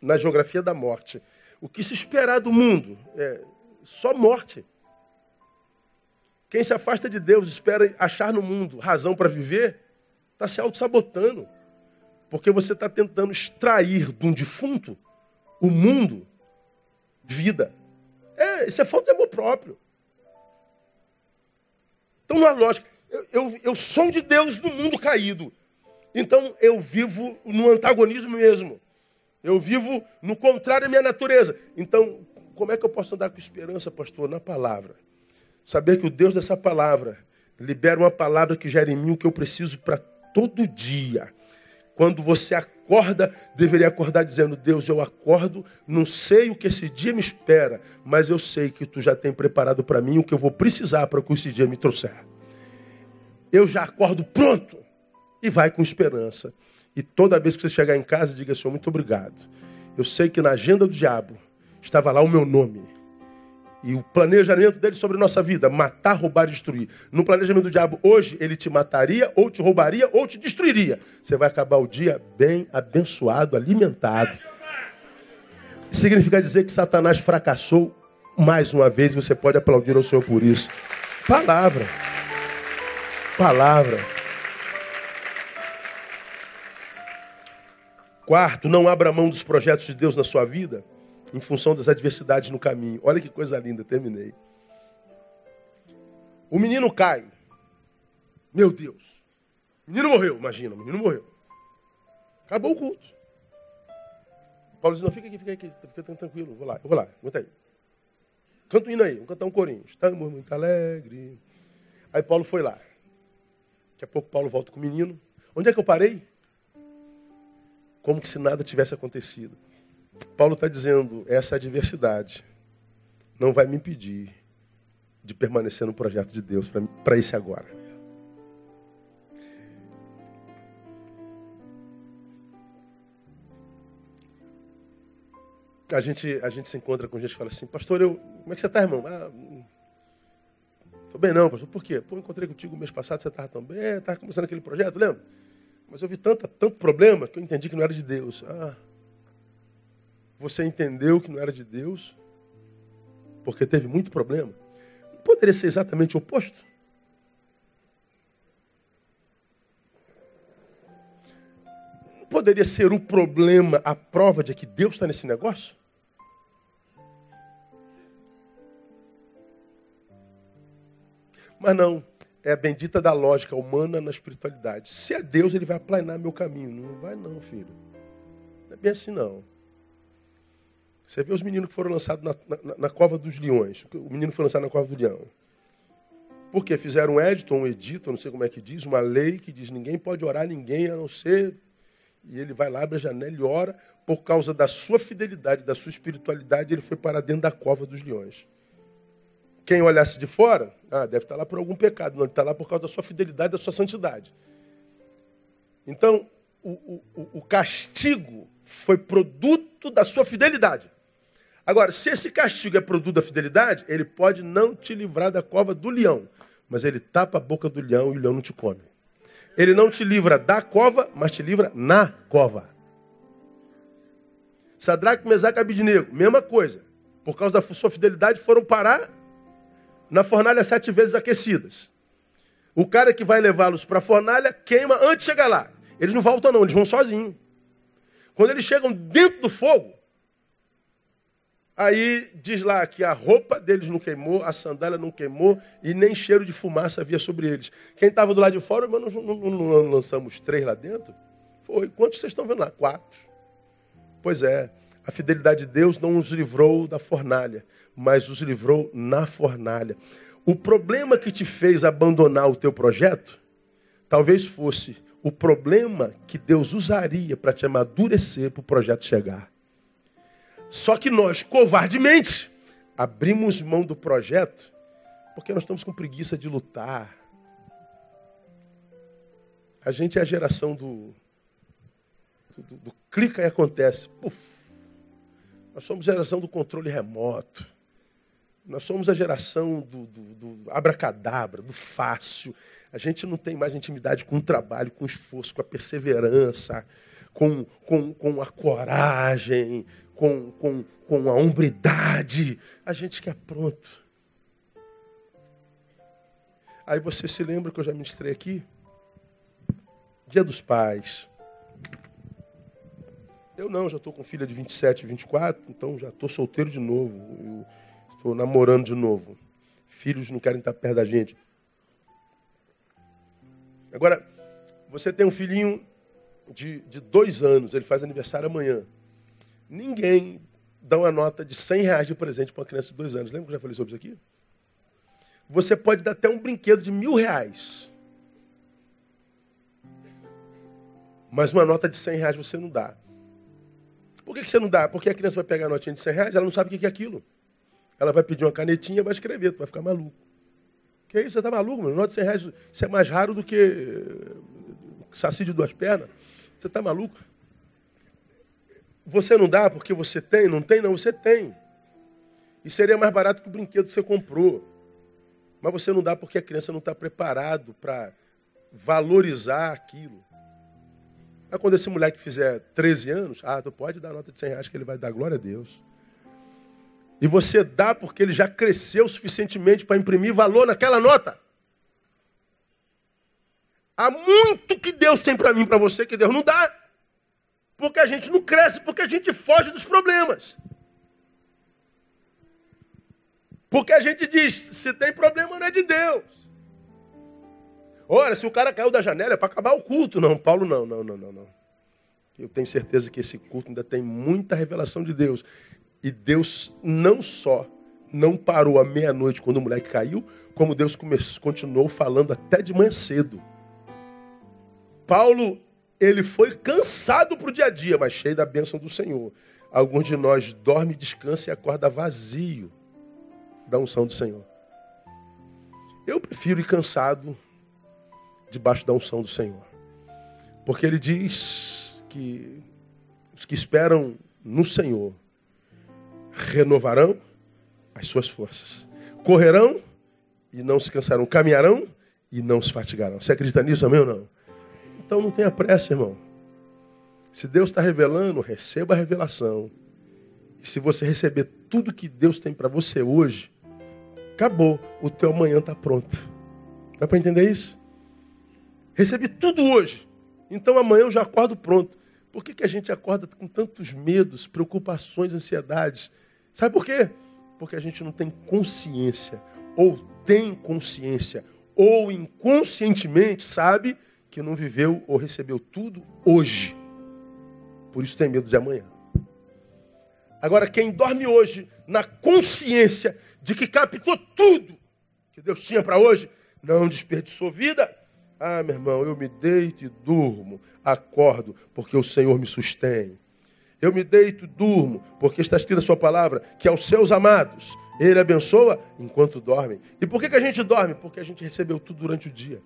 na geografia da morte. O que se esperar do mundo é só morte. Quem se afasta de Deus espera achar no mundo razão para viver, Está se auto-sabotando. Porque você está tentando extrair de um defunto o mundo, vida. É, isso é falta de amor próprio. Então, na lógica, eu, eu, eu sou de Deus no mundo caído. Então, eu vivo no antagonismo mesmo. Eu vivo no contrário da minha natureza. Então, como é que eu posso andar com esperança, pastor? Na palavra. Saber que o Deus dessa palavra libera uma palavra que gera em mim o que eu preciso para todo dia. Quando você acorda, deveria acordar dizendo: Deus, eu acordo, não sei o que esse dia me espera, mas eu sei que tu já tem preparado para mim o que eu vou precisar para que esse dia me trouxer. Eu já acordo pronto e vai com esperança. E toda vez que você chegar em casa, diga: Senhor, muito obrigado. Eu sei que na agenda do diabo estava lá o meu nome. E o planejamento dele sobre nossa vida, matar, roubar e destruir. No planejamento do diabo, hoje, ele te mataria, ou te roubaria, ou te destruiria. Você vai acabar o dia bem abençoado, alimentado. Significa dizer que Satanás fracassou mais uma vez, você pode aplaudir ao Senhor por isso. Palavra. Palavra. Quarto, não abra mão dos projetos de Deus na sua vida em função das adversidades no caminho. Olha que coisa linda, terminei. O menino cai. Meu Deus. O menino morreu, imagina, o menino morreu. Acabou o culto. Paulo diz, não, fica aqui, fica aqui, fica tranquilo, vou lá, eu vou lá, aguenta aí. Canta um hino aí, vamos cantar um corinho. Estamos muito alegres. Aí Paulo foi lá. Daqui a pouco Paulo volta com o menino. Onde é que eu parei? Como se nada tivesse acontecido. Paulo está dizendo: essa adversidade não vai me impedir de permanecer no projeto de Deus para esse agora. A gente, a gente se encontra com gente e fala assim, pastor, eu, como é que você está, irmão? Ah, Estou bem não, pastor. Por quê? Pô, encontrei contigo mês passado, você estava tão bem, estava começando aquele projeto, lembra? Mas eu vi tanta, tanto problema que eu entendi que não era de Deus. Ah, você entendeu que não era de Deus, porque teve muito problema, não poderia ser exatamente o oposto? Não poderia ser o problema a prova de que Deus está nesse negócio? Mas não, é a bendita da lógica humana na espiritualidade. Se é Deus, ele vai aplanar meu caminho. Não vai não, filho. Não é bem assim não. Você vê os meninos que foram lançados na, na, na, cova dos leões. O menino foi lançado na cova do leão. Porque fizeram um edito, um edito, não sei como é que diz, uma lei que diz ninguém pode orar a ninguém a não ser. E ele vai lá, abre a janela e ora. Por causa da sua fidelidade, da sua espiritualidade, ele foi para dentro da cova dos leões. Quem olhasse de fora, ah, deve estar lá por algum pecado. Não, ele está lá por causa da sua fidelidade, da sua santidade. Então, o, o, o castigo foi produto da sua fidelidade. Agora, se esse castigo é produto da fidelidade, ele pode não te livrar da cova do leão, mas ele tapa a boca do leão e o leão não te come. Ele não te livra da cova, mas te livra na cova. Sadraque, Mesaque e Abidnego, mesma coisa. Por causa da sua fidelidade, foram parar na fornalha sete vezes aquecidas. O cara que vai levá-los para a fornalha queima antes de chegar lá. Eles não voltam não, eles vão sozinhos. Quando eles chegam dentro do fogo, Aí diz lá que a roupa deles não queimou, a sandália não queimou e nem cheiro de fumaça havia sobre eles. Quem estava do lado de fora, mas não, não, não, lançamos três lá dentro? Foi. Quantos vocês estão vendo lá? Quatro. Pois é, a fidelidade de Deus não os livrou da fornalha, mas os livrou na fornalha. O problema que te fez abandonar o teu projeto, talvez fosse o problema que Deus usaria para te amadurecer para o projeto chegar. Só que nós, covardemente, abrimos mão do projeto porque nós estamos com preguiça de lutar. A gente é a geração do, do, do clica e acontece. Puf. Nós somos a geração do controle remoto. Nós somos a geração do, do, do abracadabra, do fácil. A gente não tem mais intimidade com o trabalho, com o esforço, com a perseverança, com, com, com a coragem, com, com, com a hombridade. A gente quer pronto. Aí você se lembra que eu já ministrei aqui? Dia dos pais. Eu não, já estou com filha de 27, 24, então já estou solteiro de novo. Estou namorando de novo. Filhos não querem estar perto da gente. Agora, você tem um filhinho de, de dois anos, ele faz aniversário amanhã. Ninguém dá uma nota de 100 reais de presente para uma criança de dois anos. Lembra que eu já falei sobre isso aqui? Você pode dar até um brinquedo de mil reais. Mas uma nota de 100 reais você não dá. Por que, você não dá? Porque a criança vai pegar a notinha de 100 reais, ela não sabe o que é aquilo. Ela vai pedir uma canetinha vai escrever, tu vai ficar maluco. Que isso? Você está maluco, mano? Nota de 100 reais, isso é mais raro do que eh, saci de duas pernas. Você está maluco? Você não dá porque você tem? Não tem? Não, você tem. E seria mais barato que o brinquedo que você comprou. Mas você não dá porque a criança não está preparado para valorizar aquilo. Aí quando esse moleque fizer 13 anos, ah, tu pode dar nota de 100 reais que ele vai dar glória a Deus. E você dá porque ele já cresceu suficientemente para imprimir valor naquela nota. Há muito que Deus tem para mim, para você, que Deus não dá. Porque a gente não cresce, porque a gente foge dos problemas. Porque a gente diz, se tem problema não é de Deus. Ora, se o cara caiu da janela é para acabar o culto. Não, Paulo, não, não, não, não, não. Eu tenho certeza que esse culto ainda tem muita revelação de Deus. E Deus não só não parou à meia-noite quando o moleque caiu, como Deus começou, continuou falando até de manhã cedo. Paulo, ele foi cansado para o dia a dia, mas cheio da bênção do Senhor. Alguns de nós dorme, descansa e acorda vazio da unção do Senhor. Eu prefiro ir cansado debaixo da unção do Senhor. Porque ele diz que os que esperam no Senhor renovarão as suas forças. Correrão e não se cansarão. Caminharão e não se fatigarão. Você acredita nisso, amém ou não? Então não tenha pressa, irmão. Se Deus está revelando, receba a revelação. E se você receber tudo que Deus tem para você hoje, acabou. O teu amanhã está pronto. Dá para entender isso? Recebi tudo hoje. Então amanhã eu já acordo pronto. Por que, que a gente acorda com tantos medos, preocupações, ansiedades? Sabe por quê? Porque a gente não tem consciência, ou tem consciência, ou inconscientemente sabe que não viveu ou recebeu tudo hoje. Por isso tem medo de amanhã. Agora, quem dorme hoje na consciência de que captou tudo que Deus tinha para hoje, não desperdiçou vida, ah, meu irmão, eu me deito e durmo, acordo, porque o Senhor me sustém. Eu me deito e durmo, porque está escrito a sua palavra, que aos seus amados ele abençoa enquanto dormem. E por que, que a gente dorme? Porque a gente recebeu tudo durante o dia.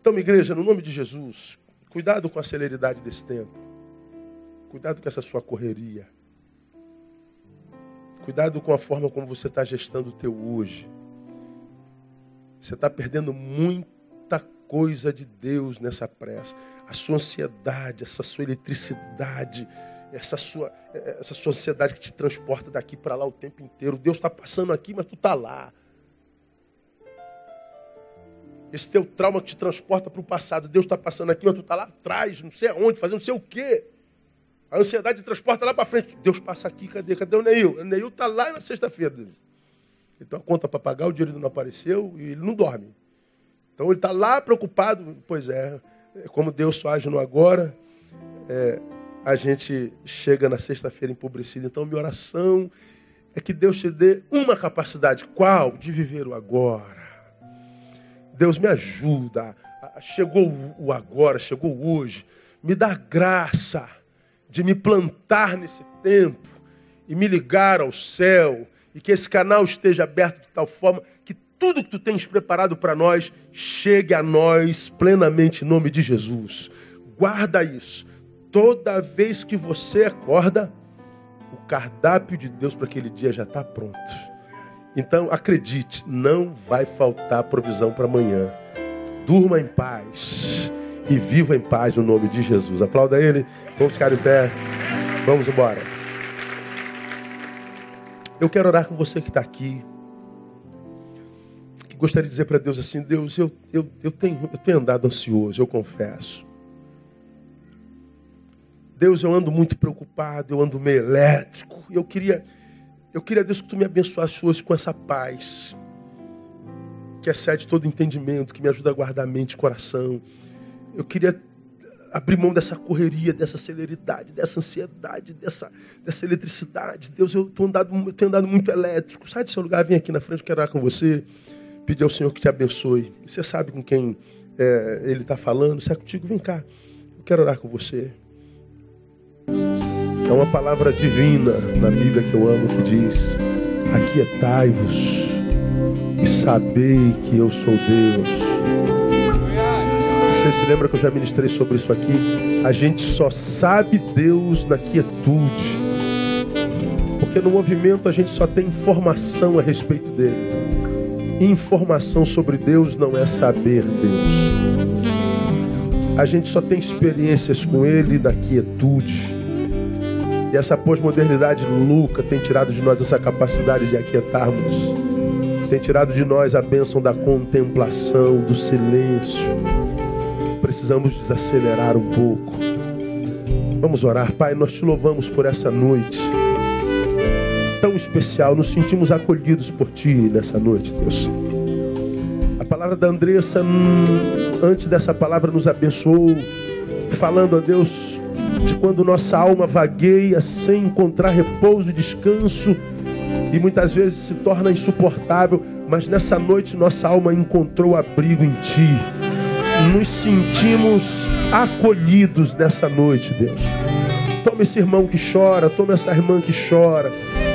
Então, igreja, no nome de Jesus, cuidado com a celeridade desse tempo. Cuidado com essa sua correria. Cuidado com a forma como você está gestando o teu hoje. Você está perdendo muito coisa de Deus nessa pressa. A sua ansiedade, essa sua eletricidade, essa sua, essa sua ansiedade que te transporta daqui para lá o tempo inteiro. Deus está passando aqui, mas tu está lá. Esse teu trauma que te transporta para o passado. Deus está passando aqui, mas tu está lá atrás, não sei aonde, fazendo não sei o quê. A ansiedade te transporta lá para frente. Deus passa aqui, cadê? Cadê o Neil? O Neil está lá na sexta-feira. Então a conta para pagar, o dinheiro não apareceu e ele não dorme. Então ele está lá preocupado. Pois é, como Deus só age no agora, é, a gente chega na sexta-feira empobrecido. Então minha oração é que Deus te dê uma capacidade. Qual? De viver o agora. Deus me ajuda. Chegou o agora, chegou hoje. Me dá graça de me plantar nesse tempo e me ligar ao céu e que esse canal esteja aberto de tal forma que tudo que tu tens preparado para nós chegue a nós plenamente em nome de Jesus. Guarda isso. Toda vez que você acorda, o cardápio de Deus para aquele dia já está pronto. Então acredite, não vai faltar provisão para amanhã. Durma em paz e viva em paz no nome de Jesus. Aplauda ele. Vamos ficar em pé. Vamos embora. Eu quero orar com você que está aqui gostaria de dizer para Deus assim: Deus, eu, eu, eu, tenho, eu tenho andado ansioso, eu confesso. Deus, eu ando muito preocupado, eu ando meio elétrico. Eu queria, eu queria, Deus, que tu me abençoasse hoje com essa paz que excede todo entendimento, que me ajuda a guardar mente e coração. Eu queria abrir mão dessa correria, dessa celeridade, dessa ansiedade, dessa, dessa eletricidade. Deus, eu, tô andado, eu tenho andado muito elétrico. Sai do seu lugar, vem aqui na frente, quero orar com você. Pedir ao Senhor que te abençoe. Você sabe com quem é, Ele está falando. Se é contigo, vem cá. Eu quero orar com você. É uma palavra divina na Bíblia que eu amo que diz: Aquietai-vos e sabei que eu sou Deus. Você se lembra que eu já ministrei sobre isso aqui? A gente só sabe Deus na quietude. Porque no movimento a gente só tem informação a respeito dele. Informação sobre Deus não é saber Deus. A gente só tem experiências com Ele na quietude. E essa pós-modernidade louca tem tirado de nós essa capacidade de aquietarmos. Tem tirado de nós a bênção da contemplação, do silêncio precisamos desacelerar um pouco. Vamos orar, Pai, nós te louvamos por essa noite tão especial. Nos sentimos acolhidos por Ti nessa noite, Deus. A palavra da Andressa, hum, antes dessa palavra, nos abençoou, falando a Deus de quando nossa alma vagueia sem encontrar repouso e descanso e muitas vezes se torna insuportável, mas nessa noite nossa alma encontrou abrigo em Ti nos sentimos acolhidos nessa noite, Deus. Toma esse irmão que chora, toma essa irmã que chora,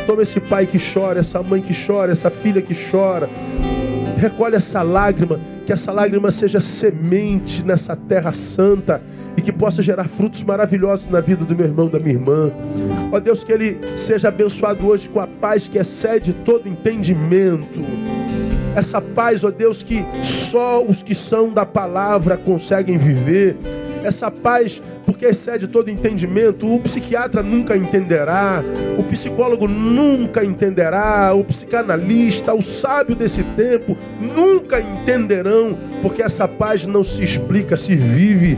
toma esse pai que chora, essa mãe que chora, essa filha que chora. Recolhe essa lágrima, que essa lágrima seja semente nessa terra santa e que possa gerar frutos maravilhosos na vida do meu irmão, da minha irmã. Ó Deus, que ele seja abençoado hoje com a paz que excede todo entendimento essa paz, ó Deus, que só os que são da palavra conseguem viver. Essa paz, porque excede todo entendimento, o psiquiatra nunca entenderá, o psicólogo nunca entenderá, o psicanalista, o sábio desse tempo nunca entenderão, porque essa paz não se explica, se vive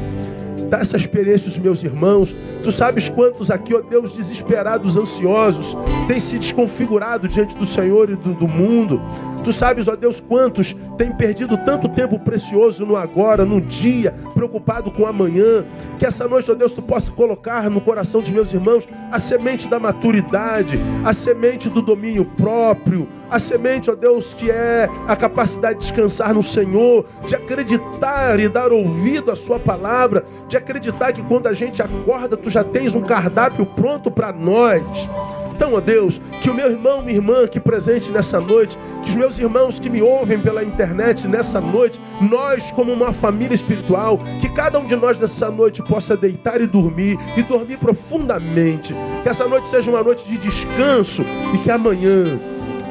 dá essa experiência aos meus irmãos. Tu sabes quantos aqui, ó Deus, desesperados, ansiosos, têm se desconfigurado diante do Senhor e do, do mundo. Tu sabes, ó Deus, quantos têm perdido tanto tempo precioso no agora, no dia, preocupado com amanhã. Que essa noite, ó Deus, tu possa colocar no coração dos meus irmãos a semente da maturidade, a semente do domínio próprio, a semente, ó Deus, que é a capacidade de descansar no Senhor, de acreditar e dar ouvido à Sua palavra, de acreditar que quando a gente acorda, tu já tens um cardápio pronto para nós. Então, ó Deus, que o meu irmão, minha irmã que presente nessa noite, que os meus irmãos que me ouvem pela internet nessa noite, nós como uma família espiritual, que cada um de nós nessa noite possa deitar e dormir e dormir profundamente. Que essa noite seja uma noite de descanso e que amanhã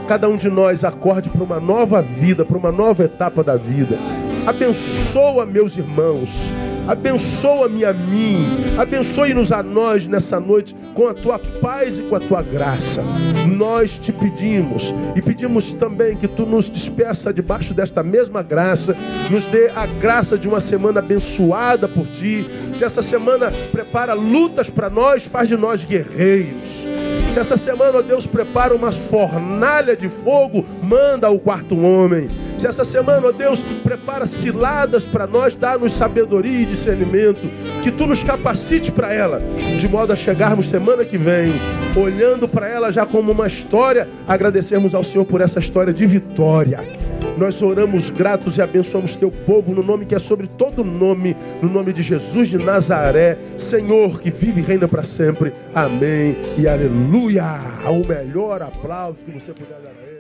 cada um de nós acorde para uma nova vida, para uma nova etapa da vida. Abençoa meus irmãos Abençoa-me a mim, abençoe-nos a nós nessa noite com a tua paz e com a tua graça. Nós te pedimos e pedimos também que tu nos despeça debaixo desta mesma graça, nos dê a graça de uma semana abençoada por ti. Se essa semana prepara lutas para nós, faz de nós guerreiros. Se essa semana, ó Deus, prepara uma fornalha de fogo, manda o quarto homem. Se essa semana, ó Deus, prepara ciladas para nós, dá-nos sabedoria e discernimento, que tu nos capacite para ela, de modo a chegarmos semana que vem, olhando para ela já como uma história, agradecermos ao Senhor por essa história de vitória. Nós oramos gratos e abençoamos teu povo no nome que é sobre todo nome, no nome de Jesus de Nazaré, Senhor que vive e reina para sempre. Amém e aleluia. O melhor aplauso que você puder dar a ele.